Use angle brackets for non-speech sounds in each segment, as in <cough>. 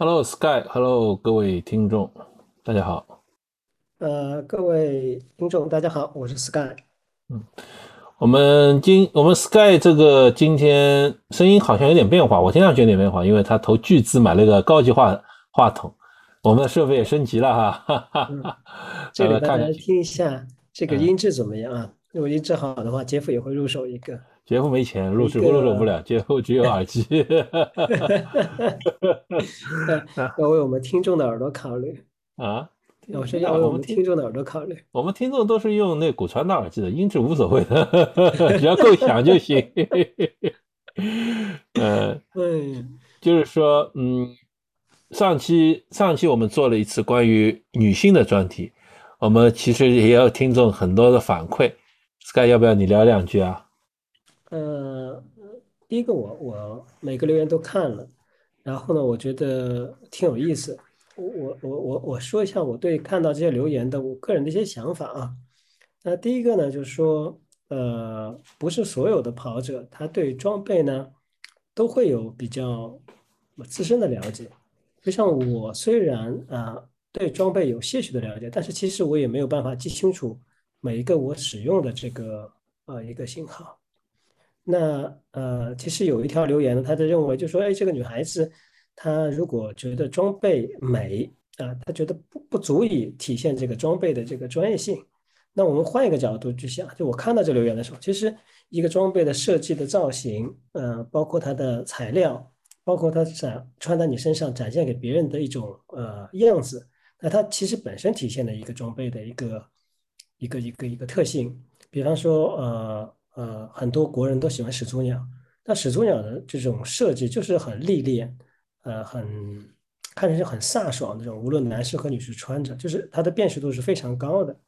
Hello Sky，Hello 各位听众，大家好。呃，各位听众，大家好，我是 Sky。嗯，我们今我们 Sky 这个今天声音好像有点变化，我听上去有点变化，因为他投巨资买了个高级话话筒，我们的设备也升级了哈。这个大家听一下，这个音质怎么样啊？如果音质好的话，杰夫也会入手一个。杰夫没钱，入手入手不了。杰夫只有耳机。<laughs> 要为我们听众的耳朵考虑啊！我是要为我们听众的耳朵考虑。我们听众都是用那骨传导耳机的，音质无所谓的，<laughs> 只要够响就行。<laughs> 呃，就是说，嗯，上期上期我们做了一次关于女性的专题，我们其实也有听众很多的反馈。Sky，要不要你聊两句啊？呃，第一个我我每个留言都看了，然后呢，我觉得挺有意思。我我我我我说一下我对看到这些留言的我个人的一些想法啊。那第一个呢，就是说，呃，不是所有的跑者他对装备呢都会有比较自身的了解。就像我虽然啊对装备有些许的了解，但是其实我也没有办法记清楚每一个我使用的这个呃一个型号。那呃，其实有一条留言呢，他就认为，就说，哎，这个女孩子，她如果觉得装备美啊，她觉得不不足以体现这个装备的这个专业性。那我们换一个角度去想，就我看到这留言的时候，其实一个装备的设计的造型，呃，包括它的材料，包括它展穿在你身上展现给别人的一种呃样子，那它其实本身体现的一个装备的一个一个一个一个特性，比方说呃。呃，很多国人都喜欢始祖鸟，那始祖鸟的这种设计就是很历练，呃，很看上去很飒爽那种，无论男士和女士穿着，就是它的辨识度是非常高的。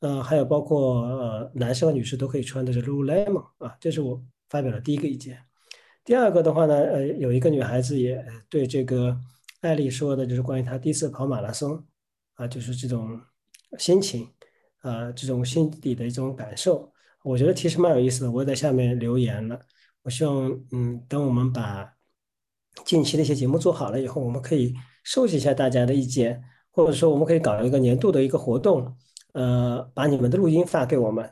呃，还有包括呃，男士和女士都可以穿的是 Lululemon 啊，这是我发表的第一个意见。第二个的话呢，呃，有一个女孩子也对这个艾丽说的，就是关于她第一次跑马拉松啊，就是这种心情啊，这种心底的一种感受。我觉得其实蛮有意思的，我也在下面留言了。我希望，嗯，等我们把近期的一些节目做好了以后，我们可以收集一下大家的意见，或者说我们可以搞一个年度的一个活动，呃，把你们的录音发给我们，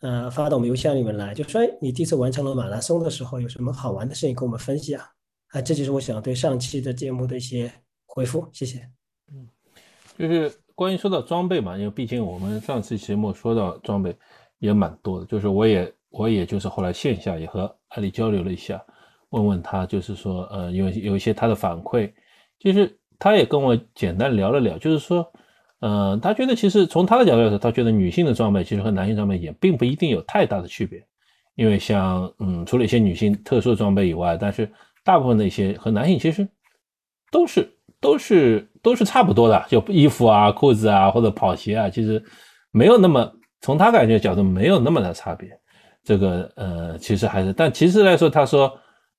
呃，发到我们邮箱里面来，就说，你第一次完成了马拉松的时候有什么好玩的事情跟我们分享啊？这就是我想对上期的节目的一些回复，谢谢。嗯，就是关于说到装备嘛，因为毕竟我们上次节目说到装备。也蛮多的，就是我也我也就是后来线下也和艾丽交流了一下，问问他，就是说，呃，有有一些他的反馈，就是他也跟我简单聊了聊，就是说，呃，他觉得其实从他的角度来说，他觉得女性的装备其实和男性装备也并不一定有太大的区别，因为像，嗯，除了一些女性特殊的装备以外，但是大部分的一些和男性其实都是都是都是差不多的，就衣服啊、裤子啊或者跑鞋啊，其实没有那么。从他感觉角度没有那么的差别，这个呃其实还是，但其实来说，他说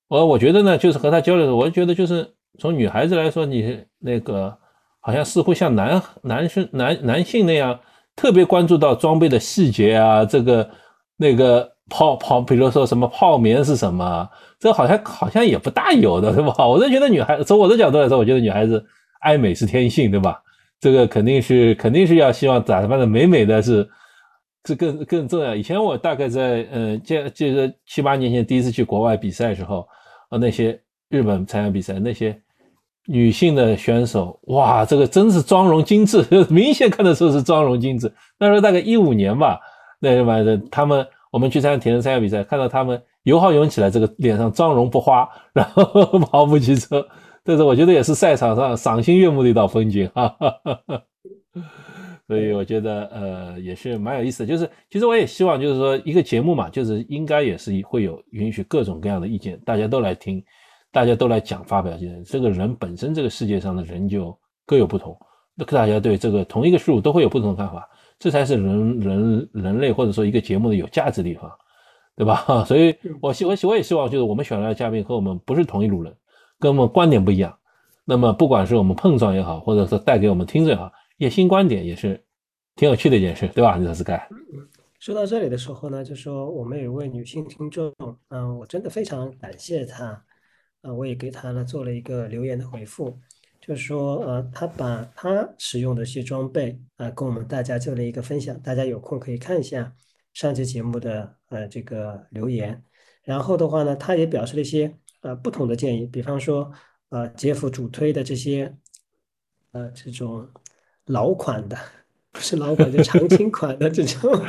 我我觉得呢，就是和他交流的时候，我就觉得就是从女孩子来说，你那个好像似乎像男男生男男性那样特别关注到装备的细节啊，这个那个泡泡，比如说什么泡棉是什么，这好像好像也不大有的，对吧？<laughs> 我就觉得女孩从我的角度来说，我觉得女孩子爱美是天性，对吧？这个肯定是肯定是要希望打扮的美美的是。这更更重要。以前我大概在呃，记记得七八年前第一次去国外比赛的时候，啊，那些日本参加比赛那些女性的选手，哇，这个真是妆容精致，<laughs> 明显看得出是妆容精致。那时候大概一五年吧，那什么的，他们我们去参加田径参加比赛，看到他们油耗涌起来，这个脸上妆容不花，<laughs> 然后 <laughs> 跑步机车，这是我觉得也是赛场上赏心悦目的一道风景，哈哈哈哈。所以我觉得，呃，也是蛮有意思的。就是，其实我也希望，就是说，一个节目嘛，就是应该也是会有允许各种各样的意见，大家都来听，大家都来讲，发表意见。这个人本身，这个世界上的人就各有不同，那大家对这个同一个事物都会有不同的看法，这才是人人人类或者说一个节目的有价值的地方，对吧？<laughs> 所以，我希我希我也希望，就是我们选来的嘉宾和我们不是同一路人，跟我们观点不一样。那么，不管是我们碰撞也好，或者说带给我们听众也好。一些新观点也是挺有趣的一件事，对吧？李斯盖。说到这里的时候呢，就说我们有一位女性听众，嗯，我真的非常感谢她，啊，我也给她呢做了一个留言的回复。就是说，呃，她把她使用的一些装备啊，跟我们大家做了一个分享，大家有空可以看一下上期节目的呃这个留言。然后的话呢，他也表示了一些呃不同的建议，比方说，呃，杰夫主推的这些呃这种老款的，不是老款，就常青款的这种，<laughs>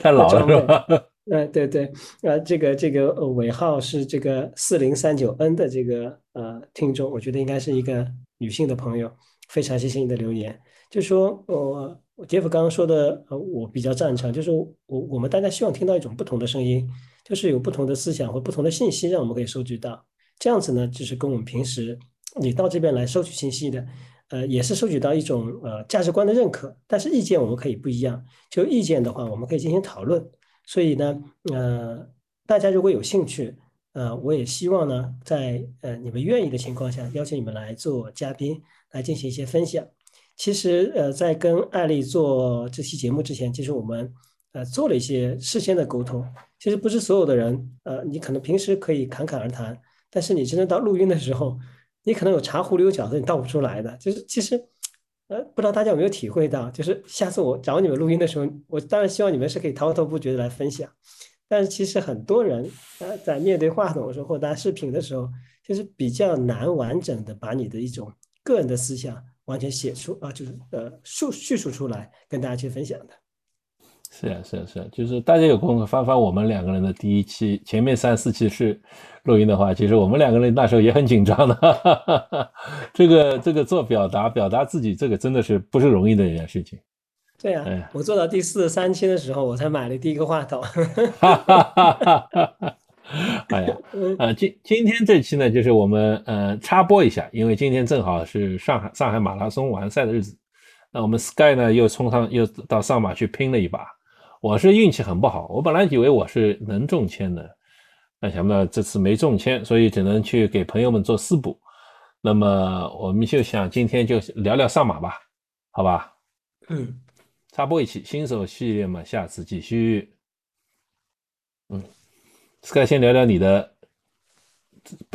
太老了 <laughs> 是吧？呃，对对，呃，这个这个尾号是这个四零三九 N 的这个呃听众，我觉得应该是一个女性的朋友，非常谢谢你的留言。就说我我杰夫刚刚说的，呃，我比较赞成，就是我我们大家希望听到一种不同的声音，就是有不同的思想或不同的信息，让我们可以收集到。这样子呢，就是跟我们平时你到这边来收取信息的，呃，也是收取到一种呃价值观的认可。但是意见我们可以不一样，就意见的话，我们可以进行讨论。所以呢，呃，大家如果有兴趣，呃，我也希望呢，在呃你们愿意的情况下，邀请你们来做嘉宾，来进行一些分享。其实，呃，在跟艾丽做这期节目之前，其实我们呃做了一些事先的沟通。其实不是所有的人，呃，你可能平时可以侃侃而谈，但是你真的到录音的时候，你可能有茶壶里有饺子，你倒不出来的。就是其实。呃，不知道大家有没有体会到，就是下次我找你们录音的时候，我当然希望你们是可以滔滔不绝的来分享。但是其实很多人呃在面对话筒的时候或大家视频的时候，就是比较难完整的把你的一种个人的思想完全写出啊，就是呃述叙述出来跟大家去分享的。是啊，是啊，是啊，就是大家有空翻翻我们两个人的第一期，前面三四期是录音的话，其实我们两个人那时候也很紧张的。哈哈哈这个这个做表达表达自己，这个真的是不是容易的一件事情。对呀，我做到第四十三期的时候，我才买了第一个话筒。哈哈哈哈哈哎呀，呃，今今天这期呢，就是我们呃插播一下，因为今天正好是上海上海马拉松完赛的日子，那我们 Sky 呢又冲上又到上马去拼了一把。我是运气很不好，我本来以为我是能中签的，那想不到这次没中签，所以只能去给朋友们做私补。那么我们就想今天就聊聊上马吧，好吧？嗯，插播一期新手系列嘛，下次继续。嗯，Sky 先聊聊你的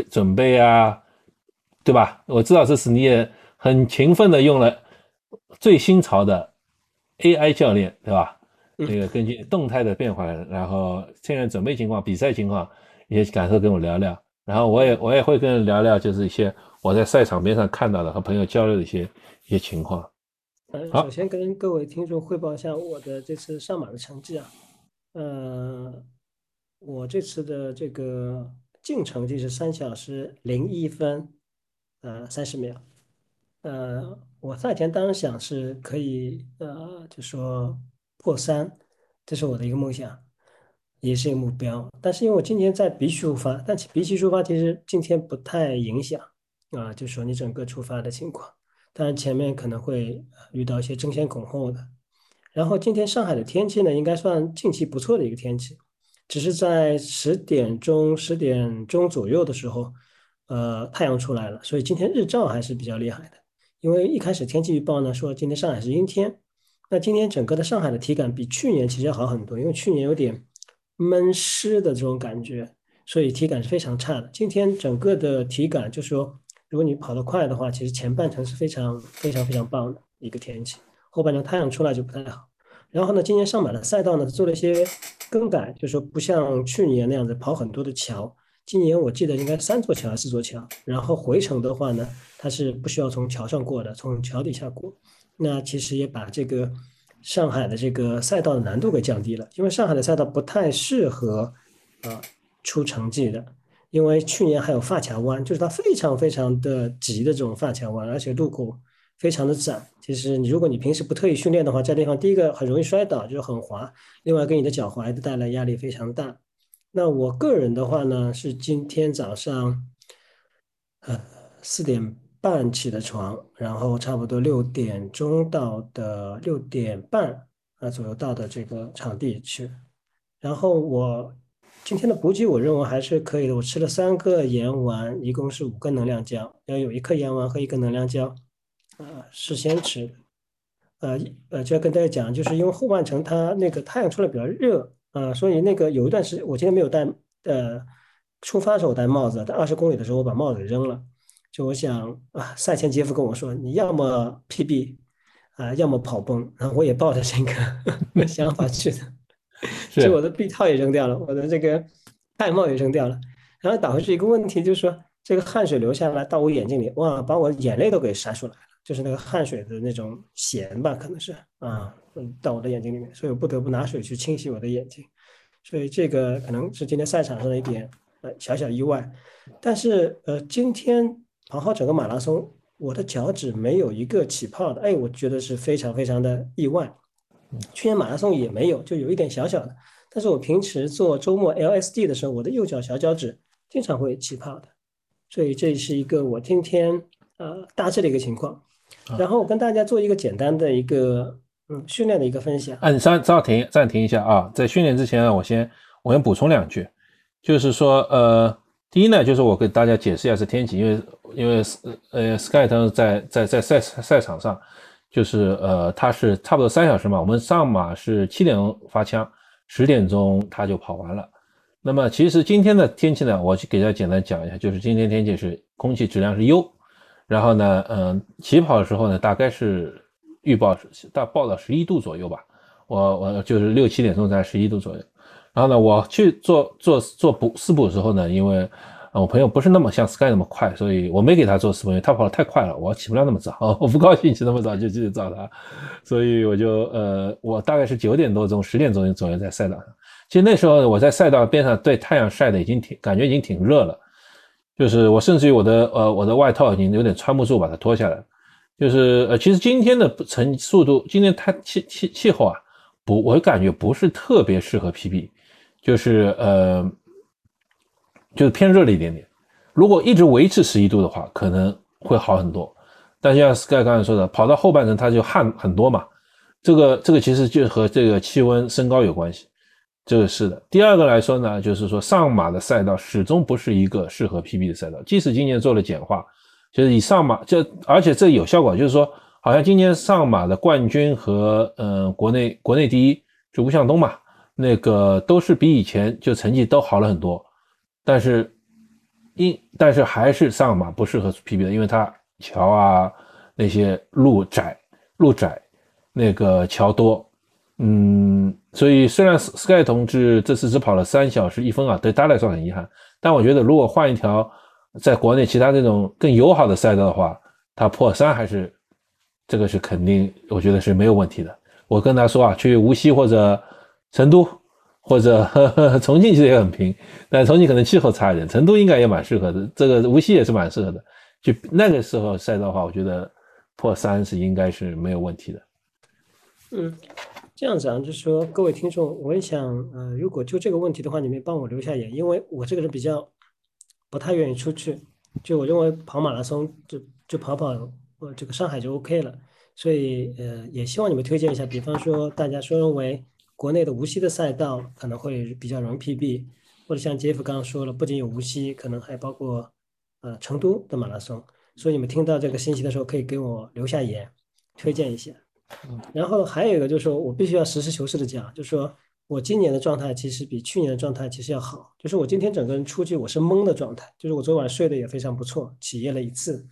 准备啊，对吧？我知道这次你也很勤奋的用了最新潮的 AI 教练，对吧？这个根据动态的变化，然后现在准备情况、比赛情况一些感受跟我聊聊，然后我也我也会跟人聊聊，就是一些我在赛场边上看到的和朋友交流的一些一些情况。嗯，首先跟各位听众汇报一下我的这次上马的成绩啊，呃，我这次的这个净成绩是三小时零一分，呃，三十秒。呃，我赛前当然想是可以，呃，就说。破三，这是我的一个梦想，也是一个目标。但是因为我今天在鼻区出发，但鼻区出发其实今天不太影响啊，就说你整个出发的情况。当然前面可能会遇到一些争先恐后的。然后今天上海的天气呢，应该算近期不错的一个天气，只是在十点钟、十点钟左右的时候，呃，太阳出来了，所以今天日照还是比较厉害的。因为一开始天气预报呢说今天上海是阴天。那今天整个的上海的体感比去年其实要好很多，因为去年有点闷湿的这种感觉，所以体感是非常差的。今天整个的体感就是说，如果你跑得快的话，其实前半程是非常非常非常棒的一个天气，后半程太阳出来就不太好。然后呢，今年上马的赛道呢做了一些更改，就是说不像去年那样子跑很多的桥，今年我记得应该三座桥还是四座桥。然后回程的话呢，它是不需要从桥上过的，从桥底下过。那其实也把这个上海的这个赛道的难度给降低了，因为上海的赛道不太适合啊出成绩的，因为去年还有发卡弯，就是它非常非常的急的这种发卡弯，而且路口非常的窄。其实你如果你平时不特意训练的话，这地方第一个很容易摔倒，就是很滑，另外给你的脚踝带来压力非常大。那我个人的话呢，是今天早上呃四点。半起的床，然后差不多六点钟到的六点半啊左右到的这个场地去。然后我今天的补给我认为还是可以的。我吃了三个盐丸，一共是五个能量胶，要有一颗盐丸和一个能量胶，啊，事先吃。呃呃，就要跟大家讲，就是因为后半程它那个太阳出来比较热啊，所以那个有一段时间我今天没有戴，呃，出发的时候我戴帽子，但二十公里的时候我把帽子给扔了。就我想啊，赛前杰夫跟我说，你要么 PB 啊，要么跑崩，然后我也抱着这个 <laughs> 想法去的，<laughs> 所以我的臂套也扔掉了，我的这个戴帽也扔掉了，然后导致一个问题，就是说这个汗水流下来到我眼睛里，哇，把我眼泪都给晒出来了，就是那个汗水的那种咸吧，可能是啊，嗯，到我的眼睛里面，所以我不得不拿水去清洗我的眼睛，所以这个可能是今天赛场上的一点呃小小意外，但是呃今天。跑好整个马拉松，我的脚趾没有一个起泡的，哎，我觉得是非常非常的意外。去年马拉松也没有，就有一点小小的。但是我平时做周末 LSD 的时候，我的右脚小脚趾经常会起泡的，所以这是一个我今天呃大致的一个情况。然后我跟大家做一个简单的一个嗯训练的一个分享。嗯，稍暂停暂停一下啊，在训练之前呢，我先我先补充两句，就是说呃。第一呢，就是我给大家解释一下是天气，因为因为呃，Sky 当时在在在赛赛场上，就是呃，他是差不多三小时嘛，我们上马是七点钟发枪，十点钟他就跑完了。那么其实今天的天气呢，我去给大家简单讲一下，就是今天天气是空气质量是优，然后呢，嗯，起跑的时候呢，大概是预报是大报到十一度左右吧，我我就是六七点钟在十一度左右。然后呢，我去做做做补四补的时候呢，因为我朋友不是那么像 Sky 那么快，所以我没给他做四补，因为他跑得太快了，我起不了那么早，<laughs> 我不高兴起那么早就去找他，所以我就呃，我大概是九点多钟、十点钟左右在赛道上。其实那时候我在赛道边上，对太阳晒的已经挺感觉已经挺热了，就是我甚至于我的呃我的外套已经有点穿不住，把它脱下来。就是呃，其实今天的成速度，今天它气气气候啊，不，我感觉不是特别适合 PB。就是呃，就是偏热了一点点。如果一直维持十一度的话，可能会好很多。但像 Sky 刚才说的，跑到后半程它就汗很多嘛，这个这个其实就和这个气温升高有关系。这个是的。第二个来说呢，就是说上马的赛道始终不是一个适合 PB 的赛道，即使今年做了简化，就是以上马这而且这有效果，就是说好像今年上马的冠军和嗯国内国内第一就吴向东嘛。那个都是比以前就成绩都好了很多，但是因但是还是上马不适合 PB 的，因为它桥啊那些路窄路窄，那个桥多，嗯，所以虽然 Sky 同志这次只跑了三小时一分啊，对他来说很遗憾，但我觉得如果换一条在国内其他这种更友好的赛道的话，他破三还是这个是肯定，我觉得是没有问题的。我跟他说啊，去无锡或者。成都或者重庆其实也很平，但重庆可能气候差一点，成都应该也蛮适合的。这个无锡也是蛮适合的。就那个时候赛道的话，我觉得破三是应该是没有问题的。嗯，这样子啊，就是说各位听众，我也想，呃，如果就这个问题的话，你们帮我留下言，因为我这个人比较不太愿意出去，就我认为跑马拉松就就跑跑呃这个上海就 OK 了，所以呃也希望你们推荐一下，比方说大家说认为。国内的无锡的赛道可能会比较容易 PB，或者像杰夫刚刚说了，不仅有无锡，可能还包括呃成都的马拉松。所以你们听到这个信息的时候，可以给我留下言，推荐一下。然后还有一个就是说我必须要实事求是的讲，就是说我今年的状态其实比去年的状态其实要好。就是我今天整个人出去我是懵的状态，就是我昨晚睡得也非常不错，起夜了一次。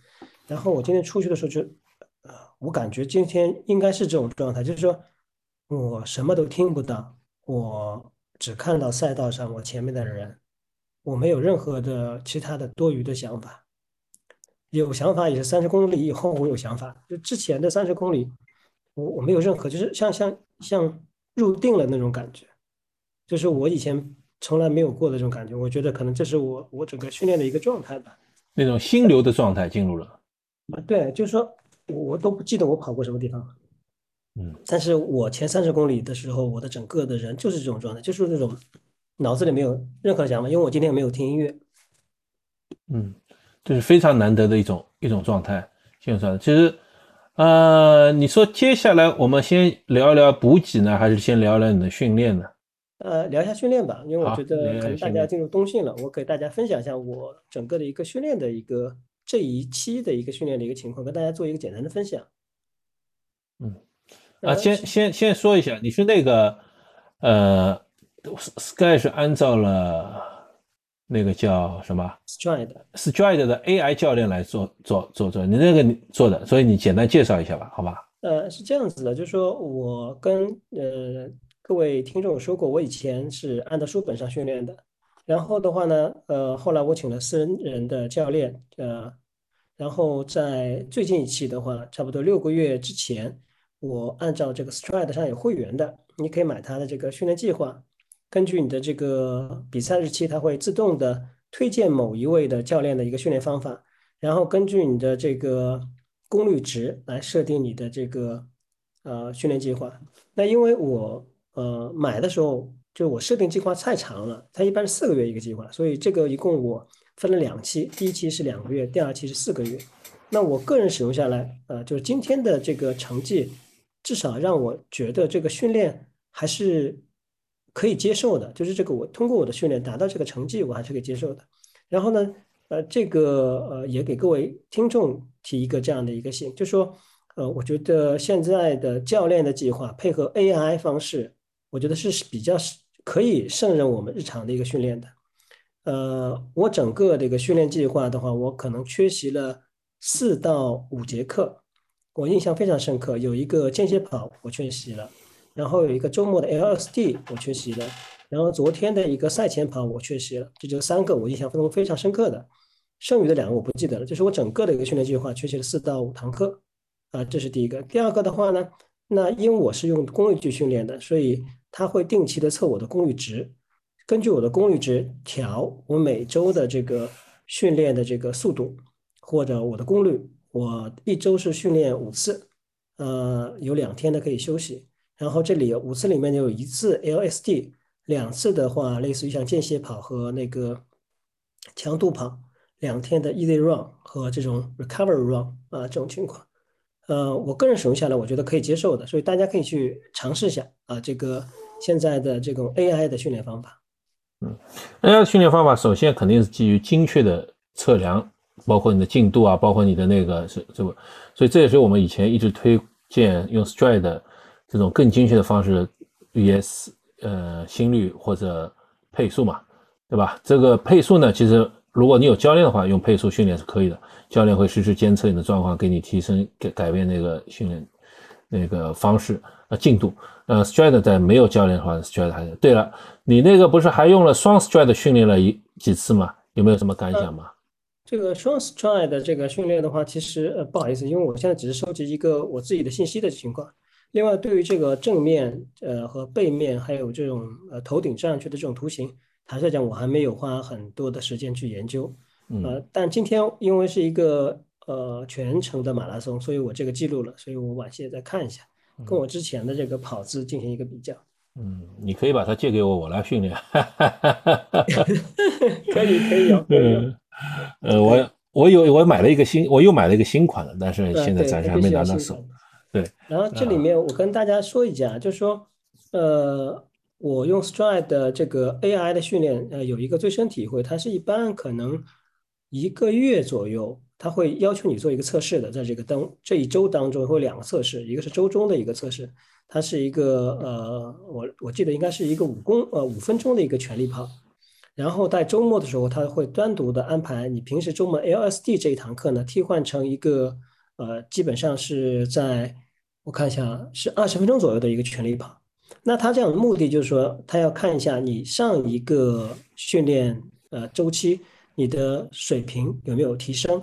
然后我今天出去的时候就，呃，我感觉今天应该是这种状态，就是说。我什么都听不到，我只看到赛道上我前面的人，我没有任何的其他的多余的想法。有想法也是三十公里以后我有想法，就之前的三十公里，我我没有任何，就是像像像入定了那种感觉，就是我以前从来没有过的这种感觉。我觉得可能这是我我整个训练的一个状态吧，那种心流的状态进入了。啊，对，就是说我都不记得我跑过什么地方。嗯，但是我前三十公里的时候，我的整个的人就是这种状态，就是那种脑子里没有任何想法，因为我今天没有听音乐。嗯，这是非常难得的一种一种状态。现在其实，呃，你说接下来我们先聊一聊补给呢，还是先聊聊你的训练呢？呃，聊一下训练吧，因为我觉得可能大家进入冬训了，我给大家分享一下我整个的一个训练的一个这一期的一个训练的一个情况，跟大家做一个简单的分享。嗯。啊，先先先说一下，你是那个，呃，Sky 是按照了那个叫什么 Stride，Stride 的 AI 教练来做做做做，你那个你做的，所以你简单介绍一下吧，好吧？呃，是这样子的，就是说我跟呃各位听众说过，我以前是按照书本上训练的，然后的话呢，呃，后来我请了私人的教练，呃，然后在最近一期的话，差不多六个月之前，我按照这个 Stride 上有会员的，你可以买他的这个训练计划。根据你的这个比赛日期，它会自动的推荐某一位的教练的一个训练方法，然后根据你的这个功率值来设定你的这个呃训练计划。那因为我呃买的时候就我设定计划太长了，它一般是四个月一个计划，所以这个一共我分了两期，第一期是两个月，第二期是四个月。那我个人使用下来，呃，就是今天的这个成绩，至少让我觉得这个训练还是。可以接受的，就是这个我通过我的训练达到这个成绩，我还是可以接受的。然后呢，呃，这个呃也给各位听众提一个这样的一个信，就说，呃，我觉得现在的教练的计划配合 AI 方式，我觉得是比较可以胜任我们日常的一个训练的。呃，我整个这个训练计划的话，我可能缺席了四到五节课，我印象非常深刻，有一个间歇跑我缺席了。然后有一个周末的 LSD 我缺席了，然后昨天的一个赛前跑我缺席了，这就三个我印象中非常深刻的，剩余的两个我不记得了。就是我整个的一个训练计划缺席了四到五堂课，啊，这是第一个。第二个的话呢，那因为我是用功率计训练的，所以它会定期的测我的功率值，根据我的功率值调我每周的这个训练的这个速度或者我的功率。我一周是训练五次，呃，有两天的可以休息。然后这里五次里面就有一次 LSD，两次的话类似于像间歇跑和那个强度跑，两天的 Easy Run 和这种 Recovery Run 啊这种情况，呃，我个人使用下来我觉得可以接受的，所以大家可以去尝试一下啊这个现在的这种 AI 的训练方法。嗯，AI 训练方法首先肯定是基于精确的测量，包括你的进度啊，包括你的那个是这个，所以这也是我们以前一直推荐用 Stride。这种更精确的方式，VS 呃心率或者配速嘛，对吧？这个配速呢，其实如果你有教练的话，用配速训练是可以的。教练会实时监测你的状况，给你提升改改变那个训练那个方式呃进度。呃，Stride 在没有教练的话，Stride 还是对了。你那个不是还用了双 Stride 训练了一几次吗？有没有什么感想吗？这个双 Stride 的这个训练的话，其实呃不好意思，因为我现在只是收集一个我自己的信息的情况。另外，对于这个正面、呃和背面，还有这种呃头顶站上去的这种图形，坦率讲，我还没有花很多的时间去研究。呃，但今天因为是一个呃全程的马拉松，所以我这个记录了，所以我晚些再看一下，跟我之前的这个跑姿进行一个比较。嗯，你可以把它借给我，我来训练。<laughs> 可以，可以有。嗯，<laughs> 呃，我我有我买了一个新，我又买了一个新款的，但是现在暂时还没拿到手。对，然后这里面我跟大家说一下，就是说，呃，我用 Stride 的这个 AI 的训练，呃，有一个最深体会，它是一般可能一个月左右，它会要求你做一个测试的，在这个当这一周当中会有两个测试，一个是周中的一个测试，它是一个呃，我我记得应该是一个五公呃五分钟的一个全力跑，然后在周末的时候，他会单独的安排你平时周末 LSD 这一堂课呢，替换成一个。呃，基本上是在我看一下，是二十分钟左右的一个全力跑。那他这样的目的就是说，他要看一下你上一个训练呃周期你的水平有没有提升。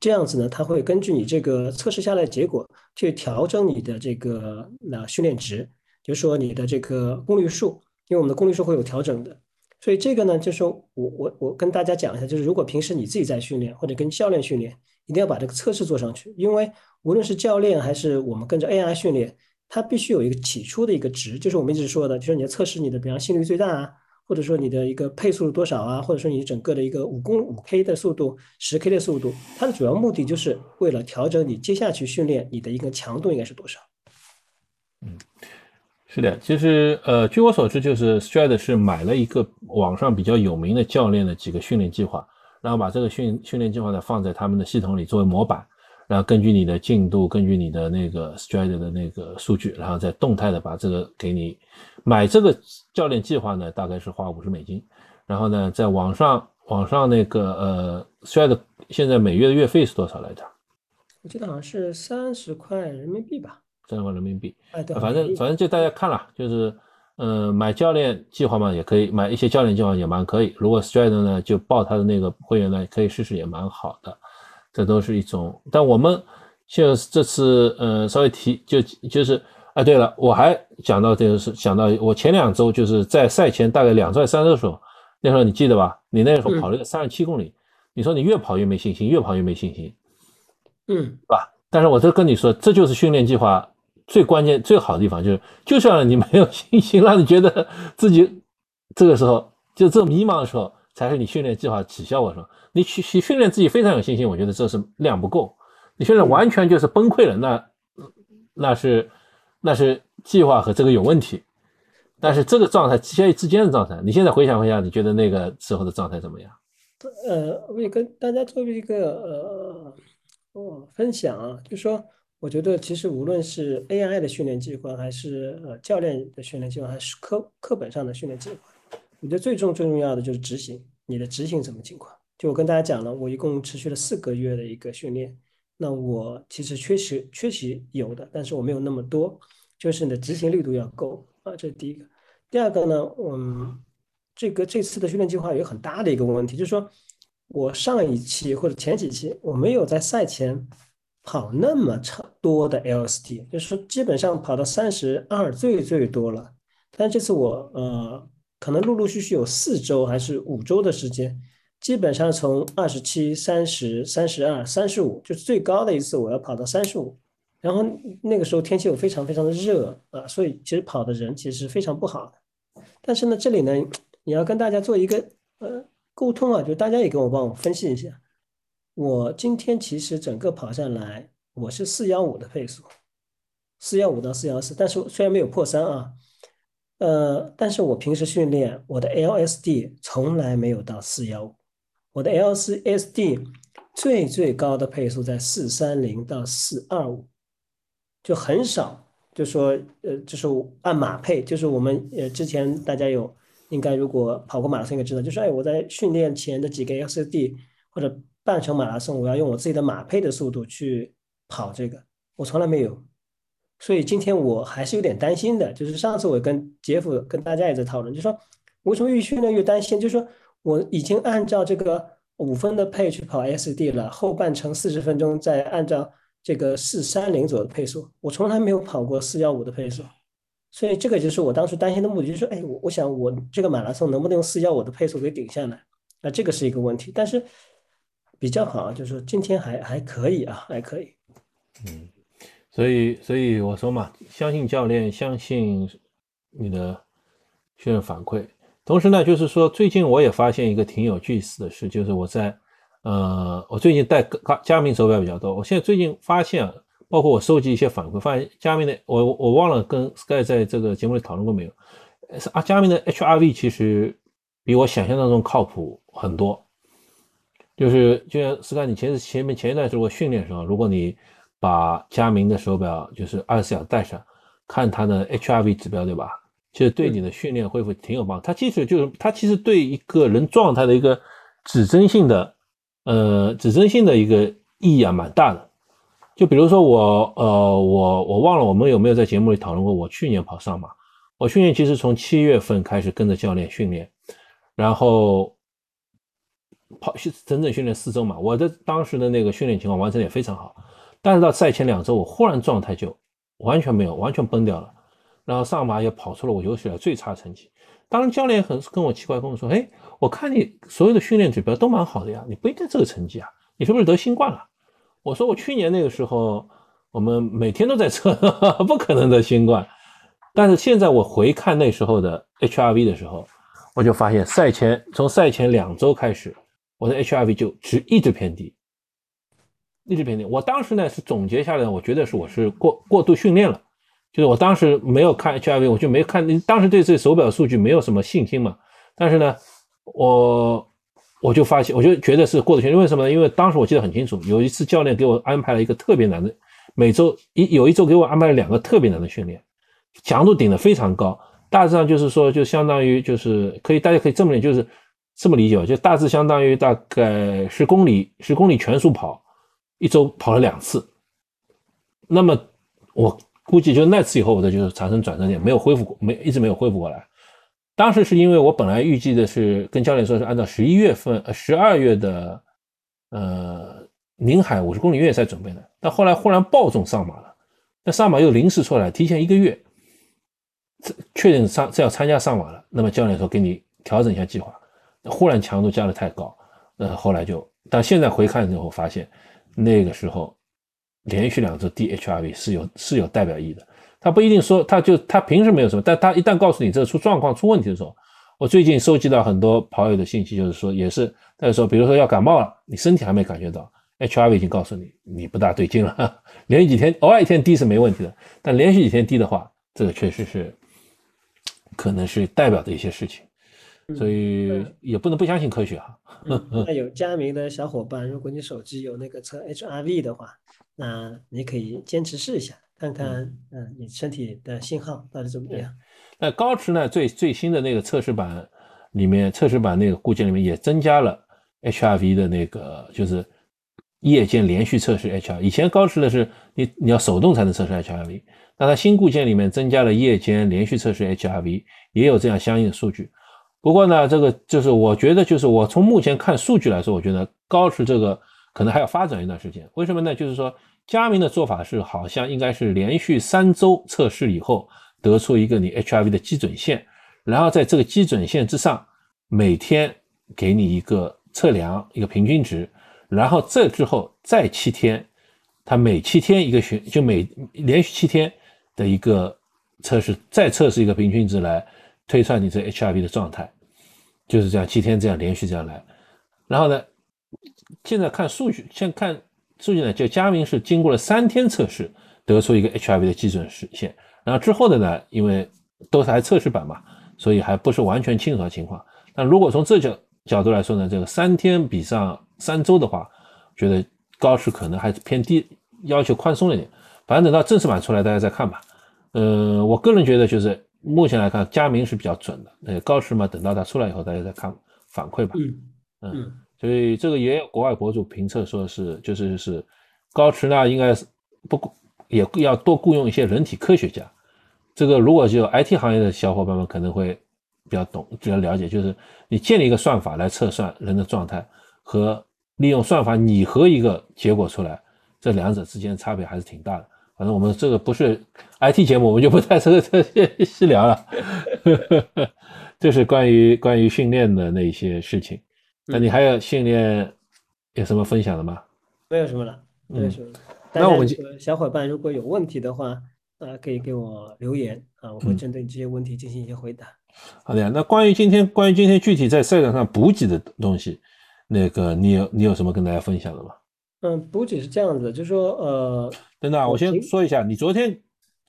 这样子呢，他会根据你这个测试下来的结果去调整你的这个那训练值，就是说你的这个功率数，因为我们的功率数会有调整的。所以这个呢，就是我我我跟大家讲一下，就是如果平时你自己在训练或者跟教练训练。一定要把这个测试做上去，因为无论是教练还是我们跟着 AI 训练，它必须有一个起初的一个值，就是我们一直说的，就是你要测试你的，比方心率最大啊，或者说你的一个配速是多少啊，或者说你整个的一个五公五 K 的速度、十 K 的速度，它的主要目的就是为了调整你接下去训练你的一个强度应该是多少。嗯，是的，其实呃，据我所知，就是 Stride 是买了一个网上比较有名的教练的几个训练计划。然后把这个训训练计划呢放在他们的系统里作为模板，然后根据你的进度，根据你的那个 Stride 的那个数据，然后再动态的把这个给你买这个教练计划呢，大概是花五十美金，然后呢，在网上网上那个呃 Stride 现在每月的月费是多少来着？我记得好像是三十块人民币吧。三十块人民币。哎，对，反正反正就大家看了，就是呃买教练计划嘛也可以，买一些教练计划也蛮可以。如果 Strider 呢就报他的那个会员呢，可以试试也蛮好的。这都是一种。但我们就这次呃稍微提就就是啊对了，我还讲到这个是想到我前两周就是在赛前大概两周三周的时候，那时候你记得吧？你那时候跑了个三十七公里，你说你越跑越没信心，越跑越没信心，嗯，是吧？但是我这跟你说，这就是训练计划。最关键、最好的地方就是，就算你没有信心，<laughs> 让你觉得自己这个时候就这迷茫的时候，才是你训练计划起效的时候。你去去训练自己非常有信心，我觉得这是量不够。你现在完全就是崩溃了，那那是那是计划和这个有问题。但是这个状态现在之间的状态，你现在回想回想，你觉得那个时候的状态怎么样？呃，我也跟大家做一个呃哦分享啊，就说。我觉得其实无论是 AI 的训练计划，还是呃教练的训练计划，还是课课本上的训练计划，我觉得最重最重要的就是执行。你的执行什么情况？就我跟大家讲了，我一共持续了四个月的一个训练，那我其实缺席缺席有的，但是我没有那么多，就是你的执行力度要够啊，这是第一个。第二个呢，嗯，这个这次的训练计划有很大的一个问题，就是说我上一期或者前几期我没有在赛前。跑那么长多的 LST，就是说基本上跑到三十二最最多了。但这次我呃，可能陆陆续续有四周还是五周的时间，基本上从二十七、三十、三十二、三十五，就是最高的一次我要跑到三十五。然后那个时候天气又非常非常的热啊，所以其实跑的人其实是非常不好的。但是呢，这里呢，你要跟大家做一个呃沟通啊，就大家也跟我帮我分析一下。我今天其实整个跑下来，我是四幺五的配速，四幺五到四幺四，但是虽然没有破三啊，呃，但是我平时训练我的 LSD 从来没有到四幺五，我的 LSD 最最高的配速在四三零到四二五，就很少，就说呃，就是按马配，就是我们呃之前大家有应该如果跑过马拉松应该知道，就是哎我在训练前的几个 LSD 或者半程马拉松，我要用我自己的马配的速度去跑这个，我从来没有，所以今天我还是有点担心的。就是上次我跟杰夫跟大家也在讨论，就说为什么越训练越担心？就是说我已经按照这个五分的配去跑 SD 了，后半程四十分钟再按照这个四三零左右的配速，我从来没有跑过四幺五的配速，所以这个就是我当时担心的目的，就是说，哎，我我想我这个马拉松能不能用四幺五的配速给顶下来？那这个是一个问题，但是。比较好，就是说今天还还可以啊，还可以。嗯，所以所以我说嘛，相信教练，相信你的训练反馈。同时呢，就是说最近我也发现一个挺有意思的事，就是我在呃，我最近戴佳佳明手表比较多。我现在最近发现，包括我收集一些反馈，发现佳明的我我忘了跟 Sky 在这个节目里讨论过没有？啊，佳明的 HRV 其实比我想象当中靠谱很多。就是就像斯干，你前前面前一段时候训练的时候，如果你把佳明的手表就是二十四小时戴上，看它的 HRV 指标，对吧？其实对你的训练恢复挺有帮助。它其实就是它其实对一个人状态的一个指针性的，呃，指针性的一个意义啊，蛮大的。就比如说我，呃，我我忘了我们有没有在节目里讨论过，我去年跑上马，我去年其实从七月份开始跟着教练训练，然后。跑训整整训练四周嘛，我的当时的那个训练情况完成也非常好，但是到赛前两周，我忽然状态就完全没有，完全崩掉了，然后上马也跑出了我有史以来最差成绩。当时教练很跟我奇怪跟我说：“哎，我看你所有的训练指标都蛮好的呀，你不应该这个成绩啊，你是不是得新冠了？”我说：“我去年那个时候，我们每天都在测，<laughs> 不可能得新冠。但是现在我回看那时候的 HRV 的时候，我就发现赛前从赛前两周开始。”我的 HRV 就直一直偏低，一直偏低。我当时呢是总结下来，我觉得是我是过过度训练了，就是我当时没有看 HRV，我就没看。当时对这手表数据没有什么信心嘛。但是呢，我我就发现，我就觉得是过度训练。为什么呢？因为当时我记得很清楚，有一次教练给我安排了一个特别难的，每周一有一周给我安排了两个特别难的训练，强度顶得非常高。大致上就是说，就相当于就是可以，大家可以这么理解，就是。这么理解吧，就大致相当于大概十公里，十公里全速跑，一周跑了两次。那么我估计就那次以后，我的就是产生转折点，没有恢复过，没一直没有恢复过来。当时是因为我本来预计的是跟教练说是按照十一月份、呃十二月的呃宁海五十公里越野赛准备的，但后来忽然暴中上马了，那上马又临时出来，提前一个月，确定上是要参加上马了。那么教练说给你调整一下计划。忽然强度加的太高，呃，后来就，但现在回看之后发现，那个时候连续两周低 HRV 是有是有代表意义的。他不一定说他就他平时没有什么，但他一旦告诉你这出状况出问题的时候，我最近收集到很多跑友的信息，就是说也是他说，比如说要感冒了，你身体还没感觉到，HRV 已经告诉你你不大对劲了，连续几天偶尔一天低是没问题的，但连续几天低的话，这个确实是可能是代表的一些事情。所以也不能不相信科学哈。那有佳明的小伙伴，如果你手机有那个测 HRV 的话，那你可以坚持试一下，看看嗯你身体的信号到底怎么样。那高驰呢？最最新的那个测试版里面，测试版那个固件里面也增加了 HRV 的那个，就是夜间连续测试 HR。以前高驰的是你你要手动才能测试 HRV，那它新固件里面增加了夜间连续测试 HRV，也有这样相应的数据。不过呢，这个就是我觉得，就是我从目前看数据来说，我觉得高驰这个可能还要发展一段时间。为什么呢？就是说，佳明的做法是好像应该是连续三周测试以后，得出一个你 HIV 的基准线，然后在这个基准线之上，每天给你一个测量一个平均值，然后这之后再七天，它每七天一个循，就每连续七天的一个测试，再测试一个平均值来。推算你这 HRV 的状态，就是这样，七天这样连续这样来。然后呢，现在看数据，先看数据呢，就佳明是经过了三天测试，得出一个 HRV 的基准实现。然后之后的呢，因为都是还测试版嘛，所以还不是完全清楚情况。但如果从这角角度来说呢，这个三天比上三周的话，觉得高驰可能还是偏低，要求宽松了点。反正等到正式版出来，大家再看吧。呃，我个人觉得就是。目前来看，佳明是比较准的。那高驰嘛，等到它出来以后，大家再看反馈吧。嗯嗯，所以这个也有国外博主评测说是，就是是高驰呢，应该是不也要多雇佣一些人体科学家。这个如果就 IT 行业的小伙伴们可能会比较懂，比较了解，就是你建立一个算法来测算人的状态，和利用算法拟合一个结果出来，这两者之间差别还是挺大的。反正我们这个不是 IT 节目，我们就不在这个这细聊了。这是关于关于训练的那些事情。那你还有训练有什么分享的吗？没有什么了，没有什么。那我们小伙伴如果有问题的话，呃，可以给我留言啊，我会针对这些问题进行一些回答。好的呀。那关于今天关于今天具体在赛场上补给的东西，那个你有你有什么跟大家分享的吗？嗯，补给是这样子，就是说呃。等等，我先说一下，你昨天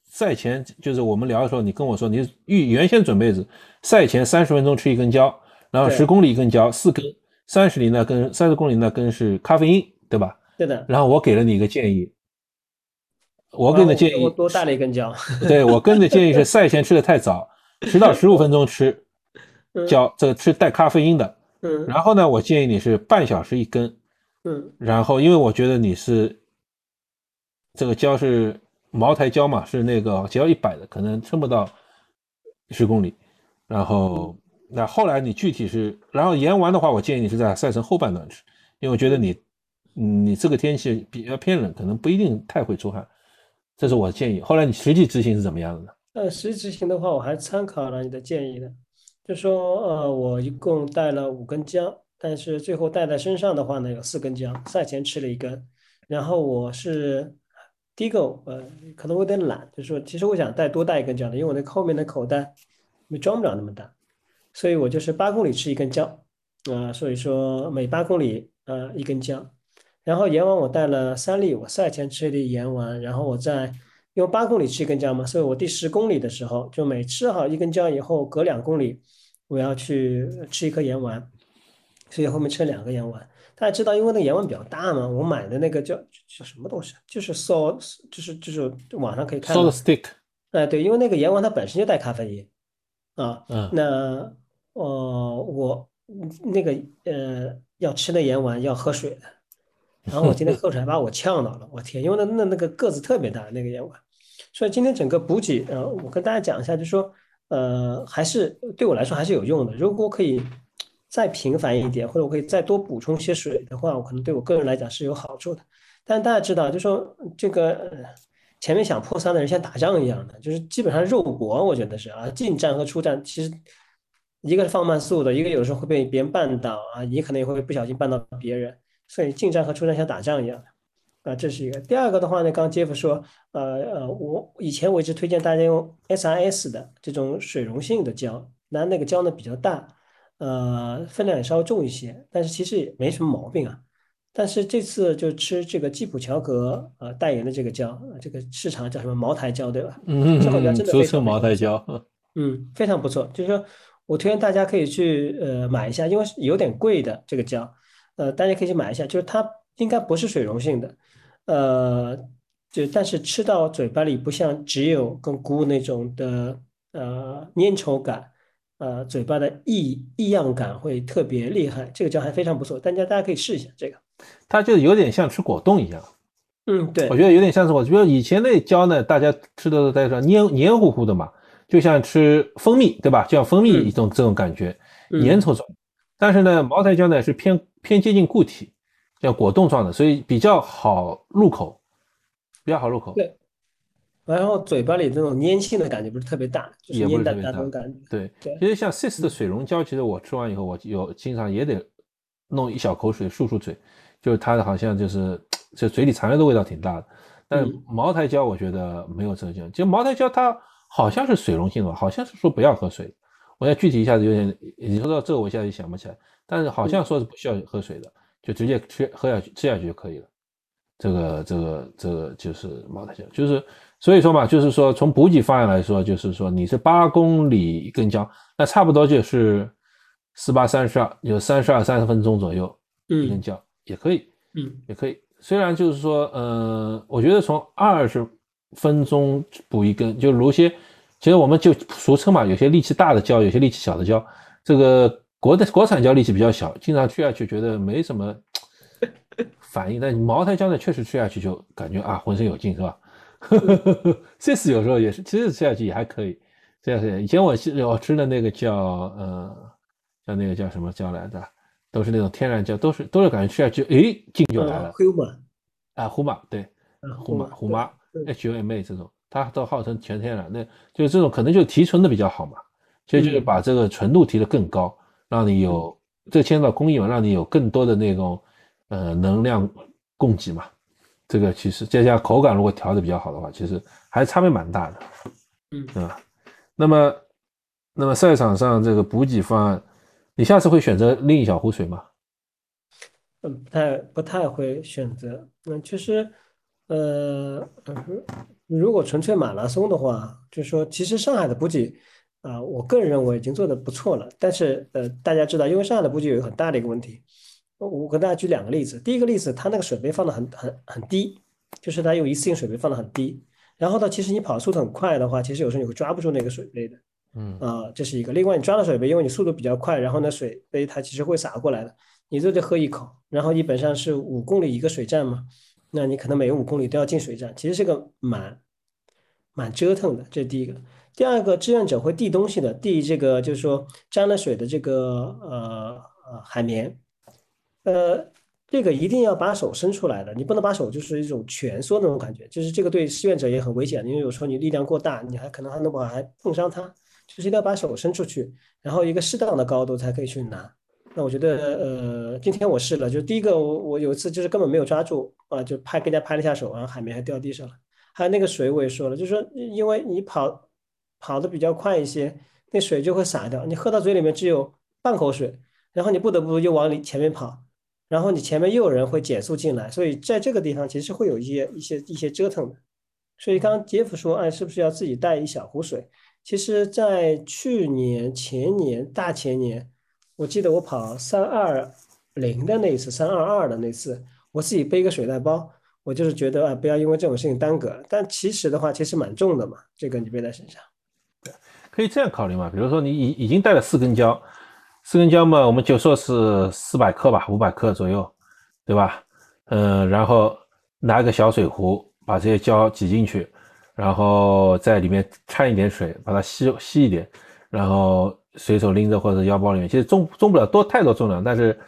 赛前就是我们聊的时候，你跟我说你预原先准备是赛前三十分钟吃一根胶，然后十公里一根胶，四根，三十里那根，三十公里那根是咖啡因，对吧？对的。然后我给了你一个建议，我给你的建议多带了一根胶。对我跟的建议是赛前吃的太早，十到十五分钟吃胶，这个吃带咖啡因的。嗯。然后呢，我建议你是半小时一根。嗯。然后，因为我觉得你是。这个胶是茅台胶嘛，是那个只要一百的，可能撑不到十公里。然后那后来你具体是，然后盐丸的话，我建议你是在赛程后半段吃，因为我觉得你，你这个天气比较偏冷，可能不一定太会出汗。这是我的建议。后来你实际执行是怎么样的呢？呃，实际执行的话，我还参考了你的建议的，就说呃，我一共带了五根胶，但是最后带在身上的话呢，有四根胶，赛前吃了一根，然后我是。第一个，呃，可能我有点懒，就是说，其实我想带多带一根胶的，因为我那后面的口袋没装不了那么大，所以我就是八公里吃一根胶，啊，所以说每八公里呃一根胶，然后盐丸我带了三粒，我赛前吃一粒盐丸，然后我在因为八公里吃一根胶嘛，所以我第十公里的时候就每吃好一根胶以后，隔两公里我要去吃一颗盐丸，所以后面吃了两个盐丸。大家知道，因为那个盐丸比较大嘛，我买的那个叫叫什么东西？就是 so，就是就是网上可以看。Salt stick。哎，对，因为那个盐丸它本身就带咖啡因啊。嗯。那呃，我那个呃要吃那盐丸要喝水的，然后我今天喝出来把我呛到了，我天，因为那那那个个子特别大那个盐丸，所以今天整个补给，呃，我跟大家讲一下，就是说，呃，还是对我来说还是有用的。如果可以再频繁一点，或者我可以再多补充些水的话，我可能对我个人来讲是有好处的。但大家知道，就说这个前面想破三的人像打仗一样的，就是基本上肉搏，我觉得是啊，近战和出战其实。一个是放慢速度，一个有时候会被别人绊倒啊，你可能也会不小心绊到别人，所以近战和出战像打仗一样的啊，这是一个。第二个的话呢，刚刚杰夫说，呃呃，我以前我一直推荐大家用 SRS 的这种水溶性的胶，那那个胶呢比较大，呃，分量也稍微重一些，但是其实也没什么毛病啊。但是这次就吃这个基普乔格呃代言的这个胶，这个市场叫什么茅台胶对吧？嗯这款胶真的非常茅台胶，<laughs> 嗯，非常不错，就是说。我推荐大家可以去呃买一下，因为有点贵的这个胶，呃，大家可以去买一下，就是它应该不是水溶性的，呃，就但是吃到嘴巴里不像只有跟菇那种的呃粘稠感，呃，嘴巴的异异样感会特别厉害，这个胶还非常不错，大家大家可以试一下这个。它就有点像吃果冻一样，嗯，对，我觉得有点像是我，比如以前那胶呢，大家吃的大家说黏黏糊糊的嘛。就像吃蜂蜜，对吧？就像蜂蜜一种这种感觉，粘稠状。但是呢，茅台胶呢是偏偏接近固体，像果冻状的，所以比较好入口，比较好入口。对。然后嘴巴里这种粘性的感觉不是特别大，也不是特别大。感觉。对对。其实像 SIS 的水溶胶，其实我吃完以后，我有经常也得弄一小口水漱漱嘴，就是它好像就是就嘴里残留的味道挺大的。但茅台胶我觉得没有这个就茅台胶它。好像是水溶性的吧？好像是说不要喝水。我要具体一下子有点，你说到这个我一下子想不起来。但是好像说是不需要喝水的，就直接吃喝下去吃下去就可以了。这个这个这个就是茅台胶，就是所以说嘛，就是说从补给方案来说，就是说你是八公里一根胶，那差不多就是四八三十二，有三十二三十分钟左右一根胶也可以，嗯，也可以。虽然就是说，呃，我觉得从二十。分钟补一根，就如些，其实我们就俗称嘛，有些力气大的胶，有些力气小的胶。这个国的国产胶力气比较小，经常吃下去觉得没什么反应，但茅台胶呢，确实吃下去就感觉啊，浑身有劲，是吧？<laughs> 这次有时候也是，其实吃下去也还可以。这样是以前我我吃的那个叫呃，叫那个叫什么胶来着，都是那种天然胶，都是都是感觉吃下去，哎，劲就来了。啊，胡马对，胡马胡马。HUMA 这种，它都号称全天然，那就是这种可能就提纯的比较好嘛，所以就是把这个纯度提得更高，让你有这牵扯到工艺嘛，让你有更多的那种呃能量供给嘛。这个其实再加上口感，如果调的比较好的话，其实还是差别蛮大的，嗯，对吧？那么，那么赛场上这个补给方案，你下次会选择另一小壶水吗？嗯，不太不太会选择，嗯，其实。呃，如果纯粹马拉松的话，就是说，其实上海的补给啊，我个人认为已经做的不错了。但是，呃，大家知道，因为上海的补给有一个很大的一个问题，我跟大家举两个例子。第一个例子，它那个水杯放的很很很低，就是它用一次性水杯放的很低。然后呢，其实你跑速度很快的话，其实有时候你会抓不住那个水杯的。嗯啊，这是一个。另外，你抓了水杯，因为你速度比较快，然后呢，水杯它其实会洒过来的，你就得喝一口。然后基本上是五公里一个水站嘛。那你可能每五公里都要进水站，其实是个蛮蛮折腾的。这是第一个。第二个，志愿者会递东西的，递这个就是说沾了水的这个呃呃海绵，呃，这个一定要把手伸出来的，你不能把手就是一种蜷缩那种感觉，就是这个对志愿者也很危险，因为有时候你力量过大，你还可能还能把还碰伤他，就是一定要把手伸出去，然后一个适当的高度才可以去拿。那我觉得，呃，今天我试了，就第一个，我我有一次就是根本没有抓住啊，就拍跟人家拍了一下手，然后海绵还掉地上了。还有那个水，我也说了，就是说，因为你跑跑的比较快一些，那水就会洒掉，你喝到嘴里面只有半口水，然后你不得不又往里前面跑，然后你前面又有人会减速进来，所以在这个地方其实会有一些一些一些折腾的。所以刚刚杰夫说，哎，是不是要自己带一小壶水？其实，在去年、前年、大前年。我记得我跑三二零的那一次，三二二的那次，我自己背个水袋包，我就是觉得啊，不要因为这种事情耽搁。但其实的话，其实蛮重的嘛，这个你背在身上。对，可以这样考虑嘛？比如说你已已经带了四根胶，四根胶嘛，我们就说是四百克吧，五百克左右，对吧？嗯，然后拿个小水壶，把这些胶挤进去，然后在里面掺一点水，把它吸吸一点，然后随手拎着或者腰包里面，其实重重不了多太多重量，但是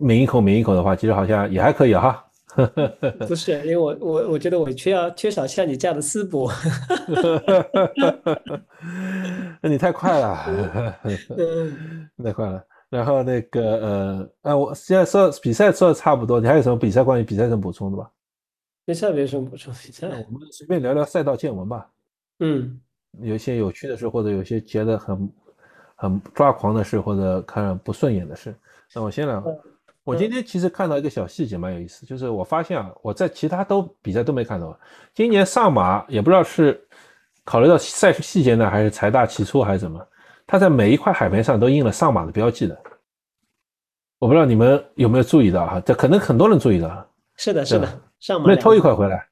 抿一口抿一口的话，其实好像也还可以哈。<laughs> 不是，因为我我我觉得我缺要缺少像你这样的师伯。<laughs> 那你太快了，<laughs> 太快了。然后那个呃，啊，我现在说比赛说的差不多，你还有什么比赛关于比赛上补充的吧？比赛没什么补充，比赛我们随便聊聊赛道见闻吧。嗯，有一些有趣的事，或者有些觉得很很抓狂的事，或者看不顺眼的事。那我先来。我今天其实看到一个小细节，蛮有意思，就是我发现啊，我在其他都比赛都没看到。今年上马也不知道是考虑到赛事细节呢，还是财大气粗还是怎么，他在每一块海绵上都印了上马的标记的。我不知道你们有没有注意到哈？这可能很多人注意到。是的，是的，上马没偷一块回来。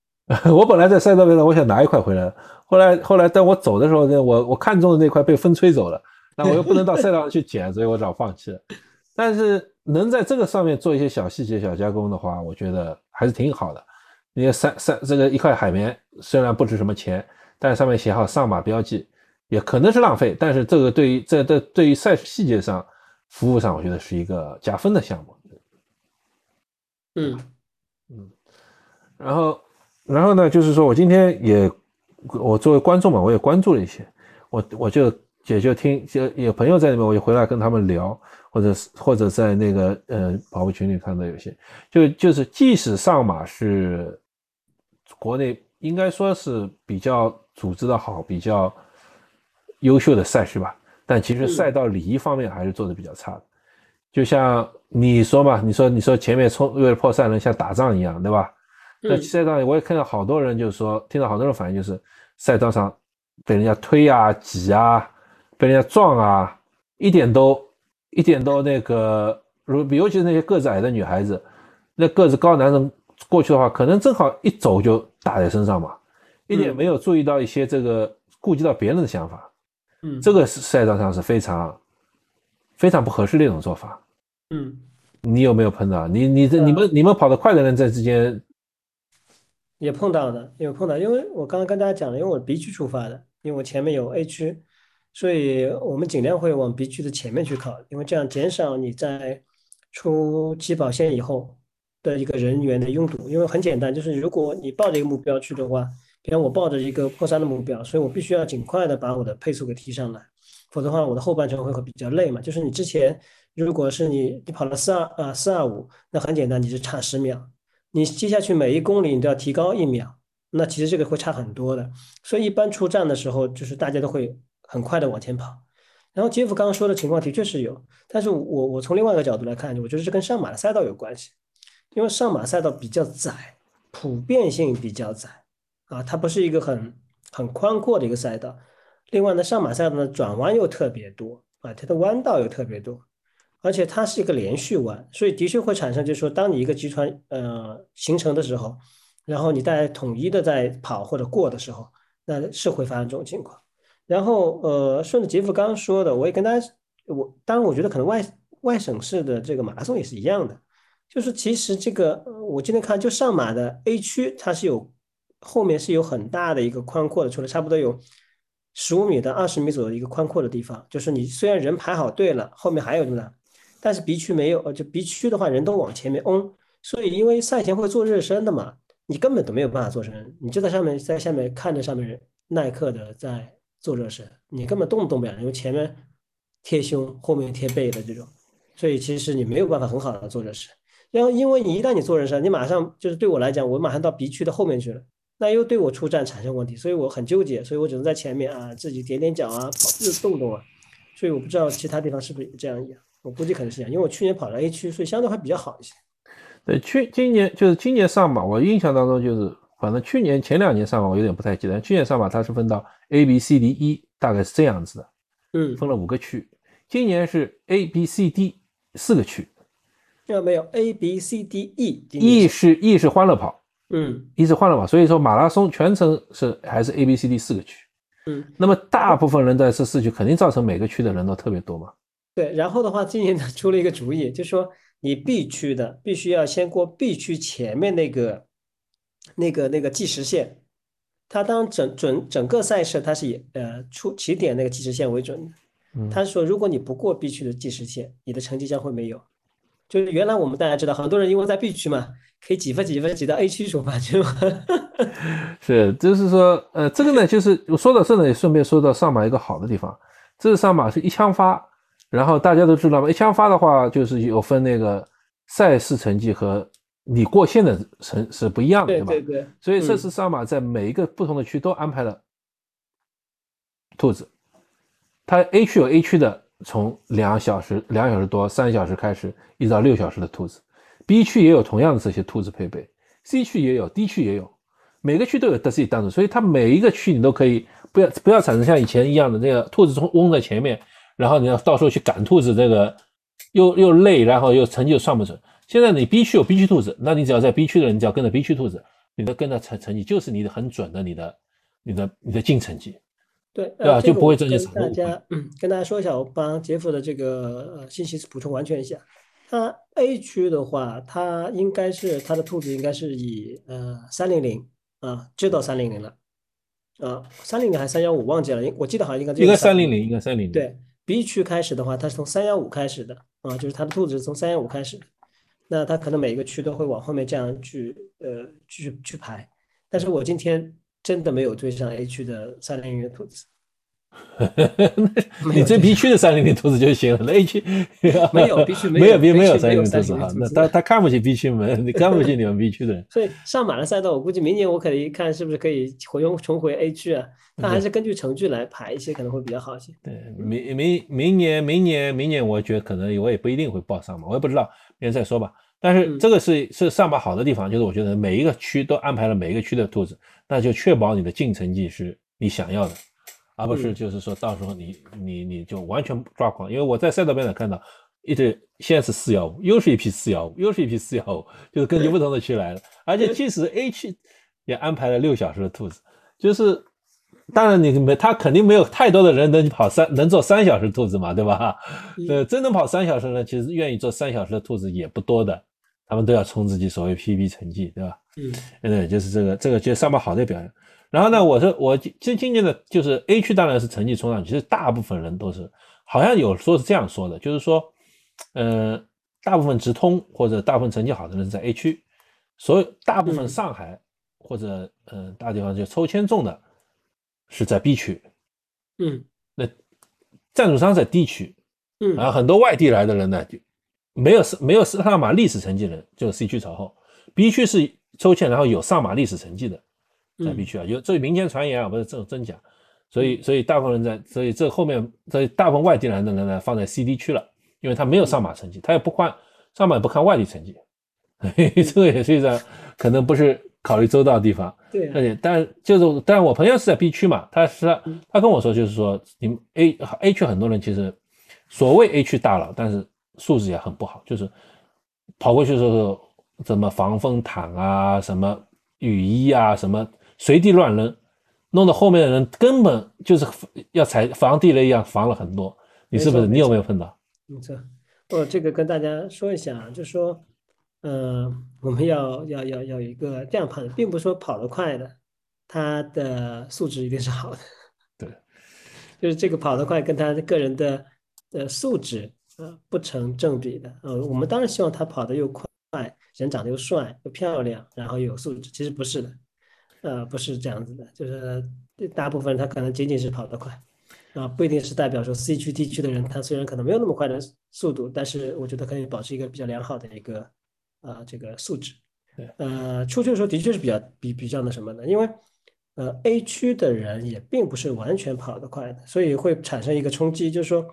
<laughs> 我本来在赛道边上，我想拿一块回来，后来后来当我走的时候呢，我我看中的那块被风吹走了，那我又不能到赛道上去捡，所以我只好放弃了。<laughs> 但是。能在这个上面做一些小细节、小加工的话，我觉得还是挺好的。因为，三三这个一块海绵虽然不值什么钱，但上面写好上马标记，也可能是浪费。但是这个对于这这对于赛事细节上、服务上，我觉得是一个加分的项目。嗯嗯。然后然后呢，就是说我今天也我作为观众嘛，我也关注了一些，我我就也就听就有朋友在里面，我就回来跟他们聊。或者是或者在那个呃跑步群里看到有些，就就是即使上马是国内应该说是比较组织的好、比较优秀的赛事吧，但其实赛道礼仪方面还是做的比较差的。就像你说嘛，你说你说前面冲为了破三轮像打仗一样，对吧？在赛道里我也看到好多人就是说，听到好多人反映就是赛道上被人家推啊、挤啊、被人家撞啊，一点都。一点都那个，如尤其是那些个子矮的女孩子，那个子高男人过去的话，可能正好一走就打在身上嘛，一点没有注意到一些这个顾及到别人的想法，嗯，这个是赛道上是非常非常不合适的一种做法，嗯，你有没有碰到？你你这你们你们跑得快的人在之间也碰到的，有碰到，因为我刚刚跟大家讲了，因为我 B 区出发的，因为我前面有 A 区。所以我们尽量会往 B 区的前面去靠，因为这样减少你在出起跑线以后的一个人员的拥堵。因为很简单，就是如果你抱着一个目标去的话，比方我抱着一个破三的目标，所以我必须要尽快的把我的配速给提上来，否则的话我的后半程会会比较累嘛。就是你之前如果是你你跑了四二啊四二五，那很简单，你是差十秒，你接下去每一公里你都要提高一秒，那其实这个会差很多的。所以一般出站的时候，就是大家都会。很快的往前跑，然后杰夫刚刚说的情况的确是有，但是我我从另外一个角度来看，我觉得这跟上马的赛道有关系，因为上马赛道比较窄，普遍性比较窄啊，它不是一个很很宽阔的一个赛道。另外呢，上马赛道呢转弯又特别多啊，它的弯道又特别多，而且它是一个连续弯，所以的确会产生，就是说当你一个集团呃形成的时候，然后你在统一的在跑或者过的时候，那是会发生这种情况。然后，呃，顺着杰夫刚刚说的，我也跟大家，我当然我觉得可能外外省市的这个马拉松也是一样的，就是其实这个我今天看就上马的 A 区，它是有后面是有很大的一个宽阔的，出来差不多有十五米到二十米左右一个宽阔的地方，就是你虽然人排好队了，后面还有什么，但是 B 区没有，呃，就 B 区的话人都往前面嗡，所以因为赛前会做热身的嘛，你根本都没有办法做成，你就在上面在下面看着上面人耐克的在。做热身，你根本动都动不了，因为前面贴胸，后面贴背的这种，所以其实你没有办法很好的做热身。然后，因为你一旦你做热身，你马上就是对我来讲，我马上到 B 区的后面去了，那又对我出站产生问题，所以我很纠结，所以我只能在前面啊自己踮踮脚啊，跑日动动啊。所以我不知道其他地方是不是也这样一样，我估计可能是这样，因为我去年跑了 A 区，所以相对还比较好一些。对，去今年就是今年上马，我印象当中就是。反正去年前两年上马我有点不太记得，去年上马它是分到 A B C D E，大概是这样子的，嗯，分了五个区。今年是 A B C D 四个区，有没有 A B C D E？E 是 E 是欢乐跑，嗯一直换了跑，所以说马拉松全程是还是 A B C D 四个区，嗯，那么大部分人在这四区肯定造成每个区的人都特别多嘛，对，然后的话，今年他出了一个主意，就说你 B 区的必须要先过 B 区前面那个那个那个计时线。他当整整整个赛事，他是以呃出起点那个计时线为准的。他说，如果你不过 B 区的计时线，你的成绩将会没有。就是原来我们大家知道，很多人因为在 B 区嘛，可以几分几分挤到 A 区出发去吗。<laughs> 是，就是说，呃，这个呢，就是我说到这呢，也顺便说到上马一个好的地方，这是上马是一枪发，然后大家都知道嘛，一枪发的话就是有分那个赛事成绩和你过线的成是不一样的，对吧？对对，所以这次上马在每一个不同的区都安排了兔子，它 A 区有 A 区的，从两小时、两小时多、三小时开始，一直到六小时的兔子；B 区也有同样的这些兔子配备，C 区也有，D 区也有，每个区都有自己单独，所以它每一个区你都可以不要不要产生像以前一样的那个兔子从嗡在前面，然后你要到时候去赶兔子，这个又又累，然后又成绩又算不准。现在你 B 区有 B 区兔子，那你只要在 B 区的人，你只要跟着 B 区兔子，你的跟着成成绩就是你的很准的你的你的你的净成绩。对，对就不会增加产物家嗯跟大家说一下，我帮杰夫的这个呃信息补充完全一下。它 A 区的话，它应该是它的兔子应该是以呃三零零啊，就到三零零了啊，三零零还是三幺五忘记了，我记得好像应该应该三300零零，应该三零零。对，B 区开始的话，它是从三幺五开始的啊，就是它的兔子是从三幺五开始的。那它可能每个区都会往后面这样去呃去去排，但是我今天真的没有追上 A 区的三零零的兔子，没 <laughs> 你这有这 B 区的三零零兔子就行了，那 A 区没有 B 区没没有 B 没有三没有300零零兔子哈，那他他看不起 B 区们，你看不起你们 B 区的人。<laughs> 所以上马的赛道，我估计明年我可以看是不是可以回用重回 A 区啊，它还是根据成绩来排一些，可能会比较好一些。对，明明明年明年明年，我觉得可能我也不一定会报上马，我也不知道，明年再说吧。但是嗯这个是是上马好的地方，就是我觉得每一个区都安排了每一个区的兔子，那就确保你的进成绩是你想要的，而不是嗯就是说到时候你你你就完全抓狂。因为我在赛道边上看到一直，现在是四幺五，又是一批四幺五，又是一批四幺五，就是根据不同的区来的，而且即使 A 区也安排了六小时的兔子，就是。当然，你没他肯定没有太多的人能跑三能做三小时兔子嘛，对吧？<laughs> 嗯呃，真能跑三小时呢，其实愿意做三小时的兔子也不多的，他们都要冲自己所谓 PB 成绩，对吧？嗯对，就是这个这个就是上马好的表现。然后呢，我是我今今年的就是 A 区当然是成绩冲上去，其实大部分人都是好像有说是这样说的，就是说，呃，大部分直通或者大部分成绩好的人是在 A 区，所有大部分嗯。上海或者嗯、呃大地方就抽签中的是在 B 区，嗯。那赞助商在 D 区，嗯。然后很多外地来的人呢，就没有没有上马历史成绩的人，就是 C 区朝后，B 区是抽签，然后有上马历史成绩的，在 B 嗯区啊，有这民间传言啊，不是这种真假，所以所以大部分人在，所以这后面所以大部分外地来的人呢放在 CD 区了，因为他没有上马成绩，他也不看上马也不看外地成绩，<laughs> 这个也是一个可能不是考虑周到的地方。对啊。而且，但就是，但我朋友是在 B 区嘛，他是嗯。他跟我说，就是说，你们 A A 区很多人其实所谓 A 区大佬，但是素质也很不好，就是跑过去的时候，什么防风毯啊，什么雨衣啊，什么随地乱扔，弄得后面的人根本就是要踩防地雷一样防了很多。你是不是？你有没有碰到？没错，我这个跟大家说一下啊，就说，呃，我们要要要要有一个这样判断，并不是说跑得快的，他的素质一定是好的。<laughs> 对，就是这个跑得快跟他的个人的呃素质呃不成正比的。呃，我们当然希望他跑得又快，人长得又帅又漂亮，然后又有素质。其实不是的，呃，不是这样子的，就是大部分人他可能仅仅是跑得快。啊，不一定是代表说 C 区、D 区的人，他虽然可能没有那么快的速度，但是我觉得可以保持一个比较良好的一个啊、这个素质。对呃，出去的时候的确是比较比比较那什么的，因为呃 A 区的人也并不是完全跑得快的，所以会产生一个冲击，就是说，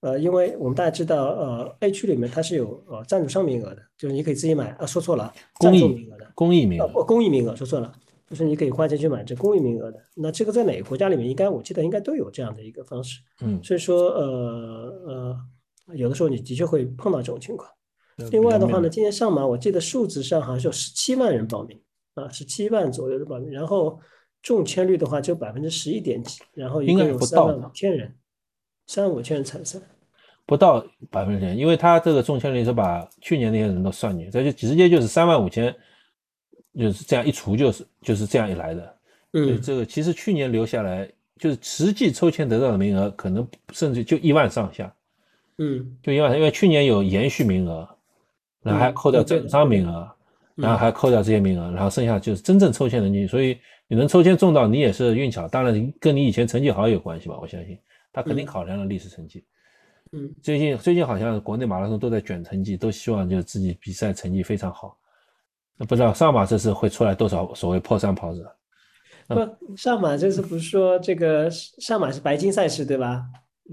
呃，因为我们大家知道，呃 A 区里面它是有呃赞助商名额的，就是你可以自己买啊，说错了，赞公益助名额的。呃，公益名额，不公益名额说错了，就是你可以花钱去买这公益名额的。那这个在哪个国家里面，应该我记得应该都有这样的一个方式。嗯，所以说，呃呃，有的时候你的确会碰到这种情况。呃另外的话呢，今年上马我记得数字上好像是有十七万人报名啊，十七万左右的报名，然后中签率的话只有百分之十一点几，然后一应该共有三万不到吧五千人，三万五千人参赛。不到百分之千，因为他这个中签率是把去年那些人都算进去，这就直接就是三万五千，就是这样一除就是就是这样一来的。嗯这个其实去年留下来，就是实际抽签得到的名额可能甚至就一万上下，嗯就一万，因为去年有延续名额，然后还嗯扣掉整张名额，嗯然后还扣掉这些名额，然后剩下就是真正抽签人进去，所以你能抽签中到，你也是运气好，当然跟你以前成绩好有关系吧，我相信他肯定嗯考量了历史成绩。嗯最近最近好像国内马拉松都在卷成绩，都希望就是自己比赛成绩非常好。那不知道上马这次会出来多少所谓破三跑者？不，上马这次不是说这个上马是白金赛事对吧？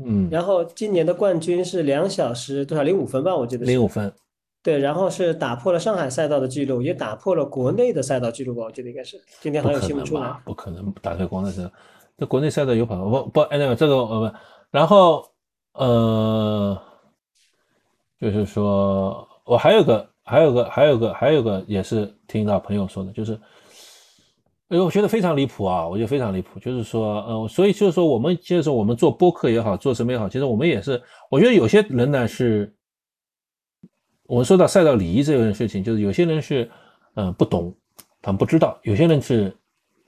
嗯，然后今年的冠军是两小时多少零五分吧，我记得是零五分，对，然后是打破了上海赛道的记录，也打破了国内的赛道记录吧，我记得应该是。今天好像有新闻出来？，不可能打开国内赛，这国内赛道有跑不不哎那个这个呃不，然后呃，就是说我还有个还有个还有个还有个也是听到朋友说的，就是。哎，我觉得非常离谱啊！我觉得非常离谱，就是说，呃，所以就是说，我们接着我们做播客也好，做什么也好，其实我们也是，我觉得有些人呢是，我们说到赛道礼仪这件事情，就是有些人是，嗯、不懂，他们不知道；有些人是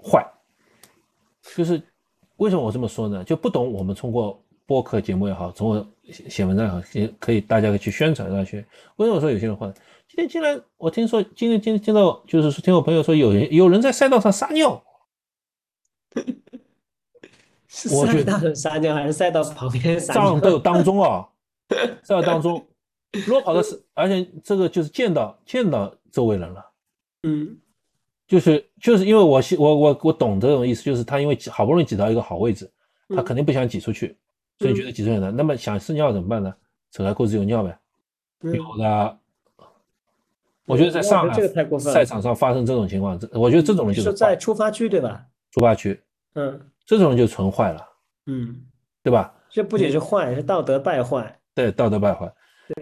坏，就是为什么我这么说呢？就不懂，我们通过播客节目也好，通过写写文章也好，也可以大家可以去宣传下去。为什么说有些人坏？今天竟然我听说，今天今天听到就是说听我朋友说有人有人在赛道上撒尿，<laughs> 是我觉得赛道上撒尿还是赛道旁边撒上尿？道当中啊，<laughs> 赛道当中，如果跑的是，而且这个就是见到见到周围人了。嗯就是就是因为我我我我懂这种意思，就是他因为好不容易挤到一个好位置，他嗯肯定不想挤出去，所以觉得挤出去难。那么想试尿怎么办呢？扯开裤子有尿呗。嗯，有的，我觉得在上海这个太过分了赛场上发生这种情况，这我觉得这种人就是在出发区对吧？出发区，嗯这种人就纯坏了，嗯，对吧？这不仅是坏，是道德败坏。对，道德败坏，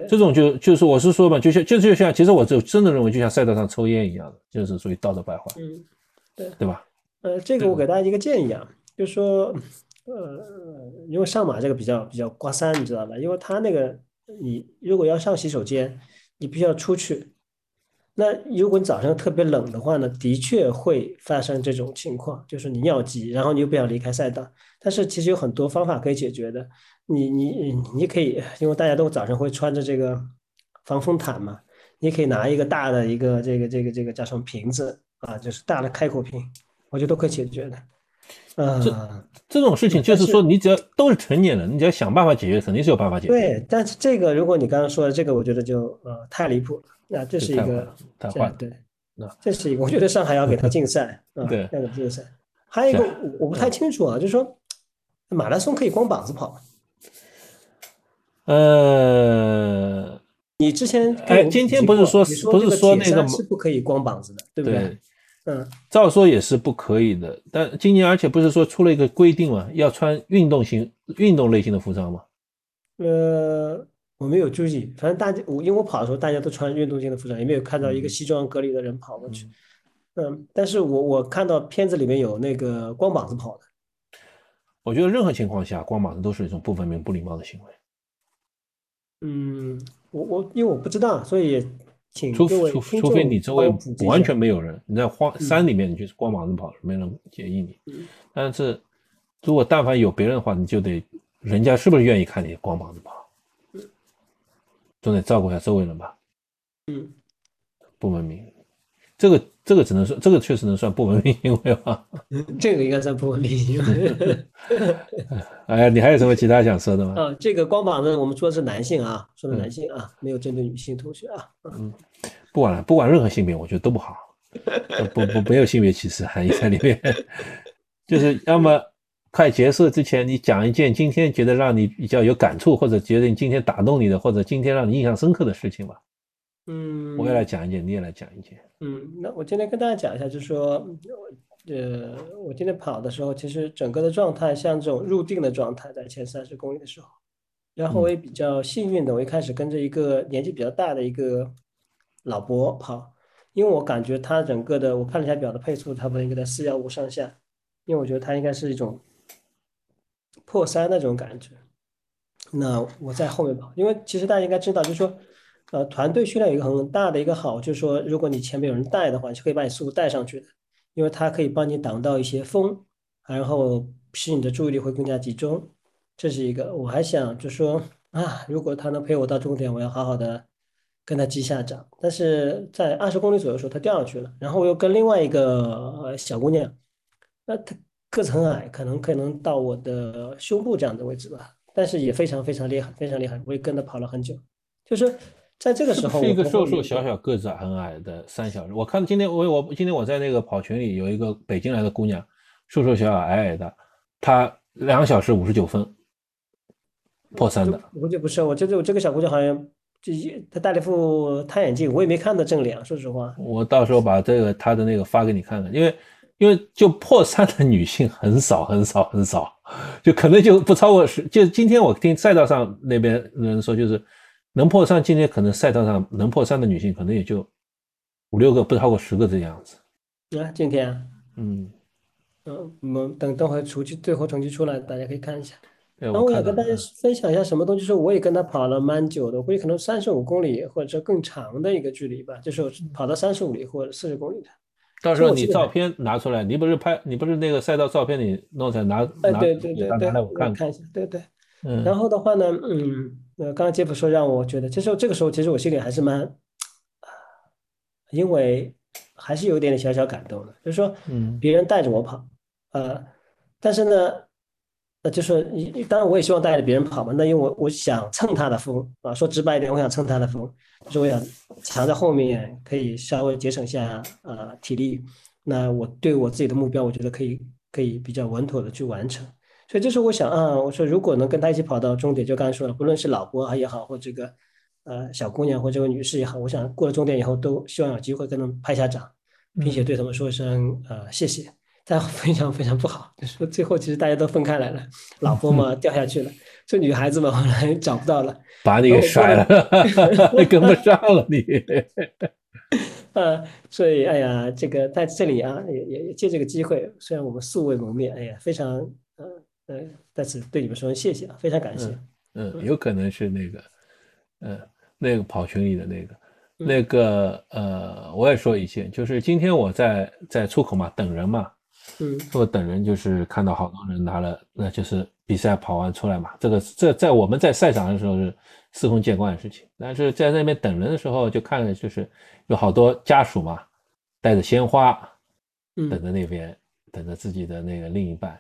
这种就就是我是说嘛，就像就就像，其实我就真的认为，就像赛道上抽烟一样的，就是属于道德败坏，嗯，对对吧？呃，这个我给大家一个建议啊，就是说，呃，因为上马这个比较比较刮三，你知道吧？因为他那个你如果要上洗手间，你必须要出去。那如果你早上特别冷的话呢，的确会发生这种情况，就是你尿急，然后你又不想离开赛道。但是其实有很多方法可以解决的。你你你可以，因为大家都早上会穿着这个防风毯嘛，你可以拿一个大的一个这个这个这个叫什么瓶子啊，就是大的开口瓶，我觉得都可以解决的。呃，这种事情就是说，你只要都是成年人，你只要想办法解决，肯定是有办法解决。对，但是这个如果你刚刚说的这个，我觉得就呃太离谱了。那这是一个太坏对那，这是一个，我觉得上海要给他禁赛啊，<laughs> 对要给他禁赛。还有一个我我不太清楚啊，就是说马拉松可以光膀子跑吗？呃，你之前哎今天不是说不是说那个三是不可以光膀子的，对不对？对，嗯，照说也是不可以的，但今年而且不是说出了一个规定嘛，要穿运动型、运动类型的服装吗？呃，我没有注意，反正大家我因为我跑的时候大家都穿运动性的服装，也没有看到一个嗯西装革履的人跑过去。嗯，但是我我看到片子里面有那个光膀子跑的。我觉得任何情况下，光膀子都是一种不文明、不礼貌的行为。嗯，我我因为我不知道，所以也请除除除非你周围完全没有人，你在荒嗯山里面，你就是光膀子跑，没人介意你嗯。但是如果但凡有别人的话，你就得人家是不是愿意看你光膀子跑，总得照顾一下周围人吧。嗯，不文明，这个这个只能说，这个确实能算不文明行为吧？<laughs> 这个应该算不文明行为。<laughs> 哎呀，你还有什么其他想说的吗？啊，这个光膀子我们说的是男性啊，说的嗯男性啊，没有针对女性同学啊。嗯不管了，不管任何性别，我觉得都不好，呃 <laughs> 不不没有性别歧视含义在里面。就是要么快结束之前，你讲一件今天觉得让你比较有感触，或者觉得你今天打动你的，或者今天让你印象深刻的事情吧。嗯，我也来讲一件，你也来讲一件。嗯，那我今天跟大家讲一下，就是说，呃，我今天跑的时候，其实整个的状态像这种入定的状态，在前三十公里的时候，然后我也比较幸运的，我一开始跟着一个年纪比较大的一个老伯跑，因为我感觉他整个的，我看了一下表的配速，差不多应该在四幺五上下，因为我觉得他应该是一种破三那种感觉，那我在后面跑，因为其实大家应该知道，就是说，呃，团队训练有一个很大的一个好，就是说，如果你前面有人带的话，就可以把你速度带上去的，因为它可以帮你挡到一些风，然后使你的注意力会更加集中。这是一个，我还想就说啊，如果他能陪我到终点，我要好好的跟他击下掌。但是在二十公里左右的时候，他掉下去了，然后我又跟另外一个小姑娘，那她个子很矮，可能可能到我的胸部这样的位置吧。但是也非常非常厉害，非常厉害，我也跟他跑了很久。就是在这个时候，是一个瘦瘦小小个子很矮的三小时。我看今天我我今天我在那个跑群里有一个北京来的姑娘，瘦瘦小小矮矮的，她两小时五十九分破三的。我就不是，我觉得我这个小姑娘好像就她戴了一副太眼镜，我也没看到正脸，说实话。我到时候把这个她的那个发给你看看，因为。因为就破三的女性很少很少很少，就可能就不超过十。就今天我听赛道上那边人说，就是能破三，今天可能赛道上能破三的女性可能也就五六个，不超过十个这样子。啊，今天？嗯嗯，我们等等会出去最后成绩出来，大家可以看一下。然后我也跟大家分享一下什么东西，是我也跟他跑了蛮久的，估计可能三十五公里或者说更长的一个距离吧，就是跑到三十五里或者四十公里的。到时候你照片拿出来，你不是拍，你不是那个赛道照片，你弄出来拿拿对对对对，我看看一下，对对。嗯。然后的话呢，嗯，呃，刚刚杰夫说让我觉得，其实这个时候其实我心里还是蛮，因为还是有一点点小小感动的，就是说，嗯，别人带着我跑，呃，但是呢。呃就是你，当然我也希望带着别人跑嘛。那因为我我想蹭他的风啊，说直白一点，我想蹭他的风，就是我想藏在后面，可以稍微节省下呃体力。那我对我自己的目标，我觉得可以可以比较稳妥的去完成。所以这是我想啊，我说如果能跟他一起跑到终点，就刚才说了，不论是老婆也好，或这个呃小姑娘或这位女士也好，我想过了终点以后，都希望有机会跟他们拍下掌，并且对他们说一声呃谢谢。但非常非常不好，<laughs> 就是最后其实大家都分开来了，老婆嘛掉下去了，这女孩子嘛后来找不到了，<laughs> 把你给甩了，<laughs> 跟不上了你。呃，所以哎呀，这个在这里啊，也也借这个机会，虽然我们素未谋面，哎呀，非常呃呃，在此对你们说声谢谢啊，非常感谢。嗯，有可能是那个，嗯，那个跑群里的那个，那个呃，我也说一些，就是今天我在在出口嘛，等人嘛。嗯，我等人就是看到好多人拿了，那就是比赛跑完出来嘛。这个这在我们在赛场的时候是司空见惯的事情，但是在那边等人的时候，就看就是有好多家属嘛，带着鲜花，等着那边等着自己的那个另一半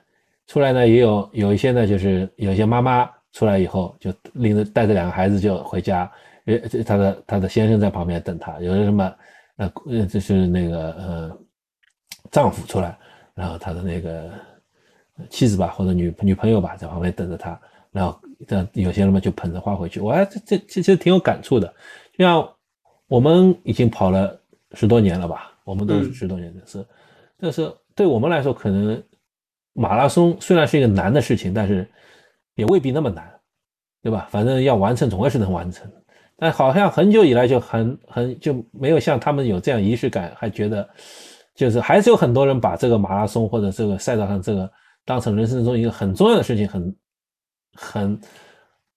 出来呢。也有有一些呢，就是有一些妈妈出来以后就拎着带着两个孩子就回家，呃，他的他的先生在旁边等他。有的什么呃呃，就是那个呃丈夫出来。然后他的那个妻子吧，或者女女朋友吧，在旁边等着他。然后这有些人嘛就捧着花回去。我还这这其实挺有感触的。就像我们已经跑了十多年了吧，我们都是十多年的是，但是对我们来说，可能马拉松虽然是一个难的事情，但是也未必那么难，对吧？反正要完成，总归是能完成。但好像很久以来就很很就没有像他们有这样仪式感，还觉得。就是还是有很多人把这个马拉松或者这个赛道上这个当成人生中一个很重要的事情，很很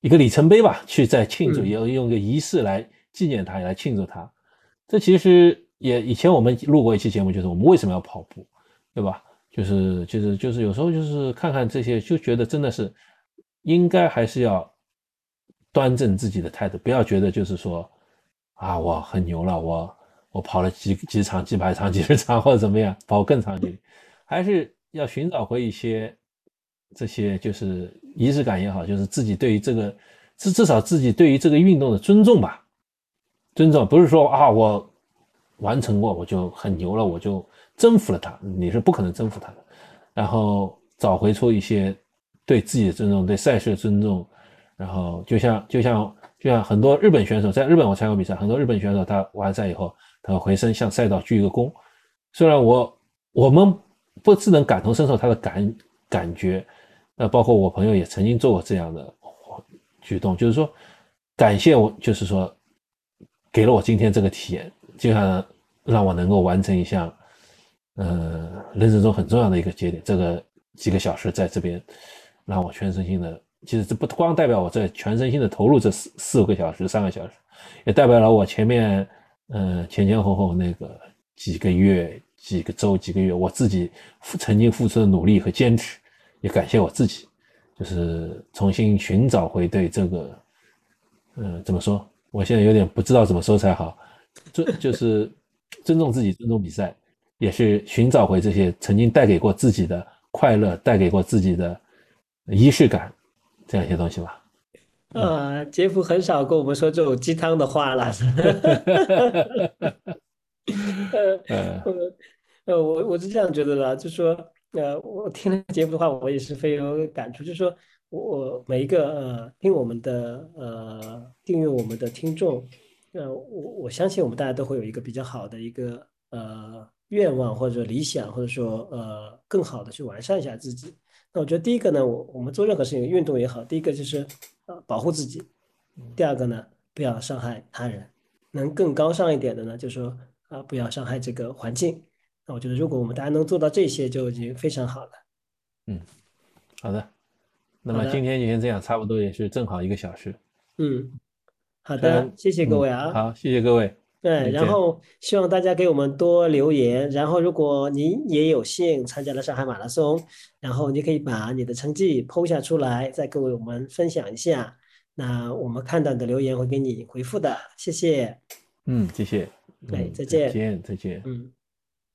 一个里程碑吧，去在庆祝，也要用一个仪式来纪念它，来庆祝它。这其实也以前我们录过一期节目，就是我们为什么要跑步，对吧？就是就是就是有时候就是看看这些，就觉得真的是应该还是要端正自己的态度，不要觉得就是说啊我很牛了，我。我跑了几几场、几百场、几十场或者怎么样，跑更长距离，还是要寻找回一些这些，就是仪式感也好，就是自己对于这个至至少自己对于这个运动的尊重吧。尊重不是说啊，我完成过我就很牛了，我就征服了他，你是不可能征服他的。然后找回出一些对自己的尊重、对赛事的尊重，然后就像就像就像很多日本选手在日本我参加比赛，很多日本选手他完赛以后。他回身向赛道鞠一个躬，虽然我我们不只能感同身受他的感感觉，那，包括我朋友也曾经做过这样的举动，就是说感谢我，就是说给了我今天这个体验，就像让我能够完成一项，呃，人生中很重要的一个节点，这个几个小时在这边让我全身心的其实这不光代表我在全身心的投入这四四五个小时、三个小时，也代表了我前面、呃前前后后那个几个月、几个周、几个月我自己付曾经付出的努力和坚持，也感谢我自己，就是重新寻找回对这个嗯怎么说？我现在有点不知道怎么说才好，尊就是尊重自己，尊重比赛，也是寻找回这些曾经带给过自己的快乐，带给过自己的仪式感，这样一些东西吧。啊，杰夫很少跟我们说这种鸡汤的话了。<laughs> 呃呃呃呃，我我是这样觉得的，就说呃，我听了杰夫的话，我也是非常有感触。就说我我每一个呃听我们的呃订阅我们的听众，呃，我我相信我们大家都会有一个比较好的一个呃愿望或者理想，或者说呃更好的去完善一下自己。那我觉得第一个呢，我我们做任何事情，运动也好，第一个就是呃保护自己，第二个呢，不要伤害他人，能更高尚一点的呢，就是说啊、不要伤害这个环境。那我觉得如果我们大家能做到这些，就已经非常好了。嗯好的，那么今天就先这样，差不多也是正好一个小时。嗯，好的，谢谢各位啊。嗯好，谢谢各位。对，然后希望大家给我们多留言，然后如果您也有幸参加了上海马拉松，然后你可以把你的成绩 PO 下出来，再跟我们分享一下。那我们看到你的留言会给你回复的，谢谢。嗯，谢谢。对嗯再见再见，再见。嗯。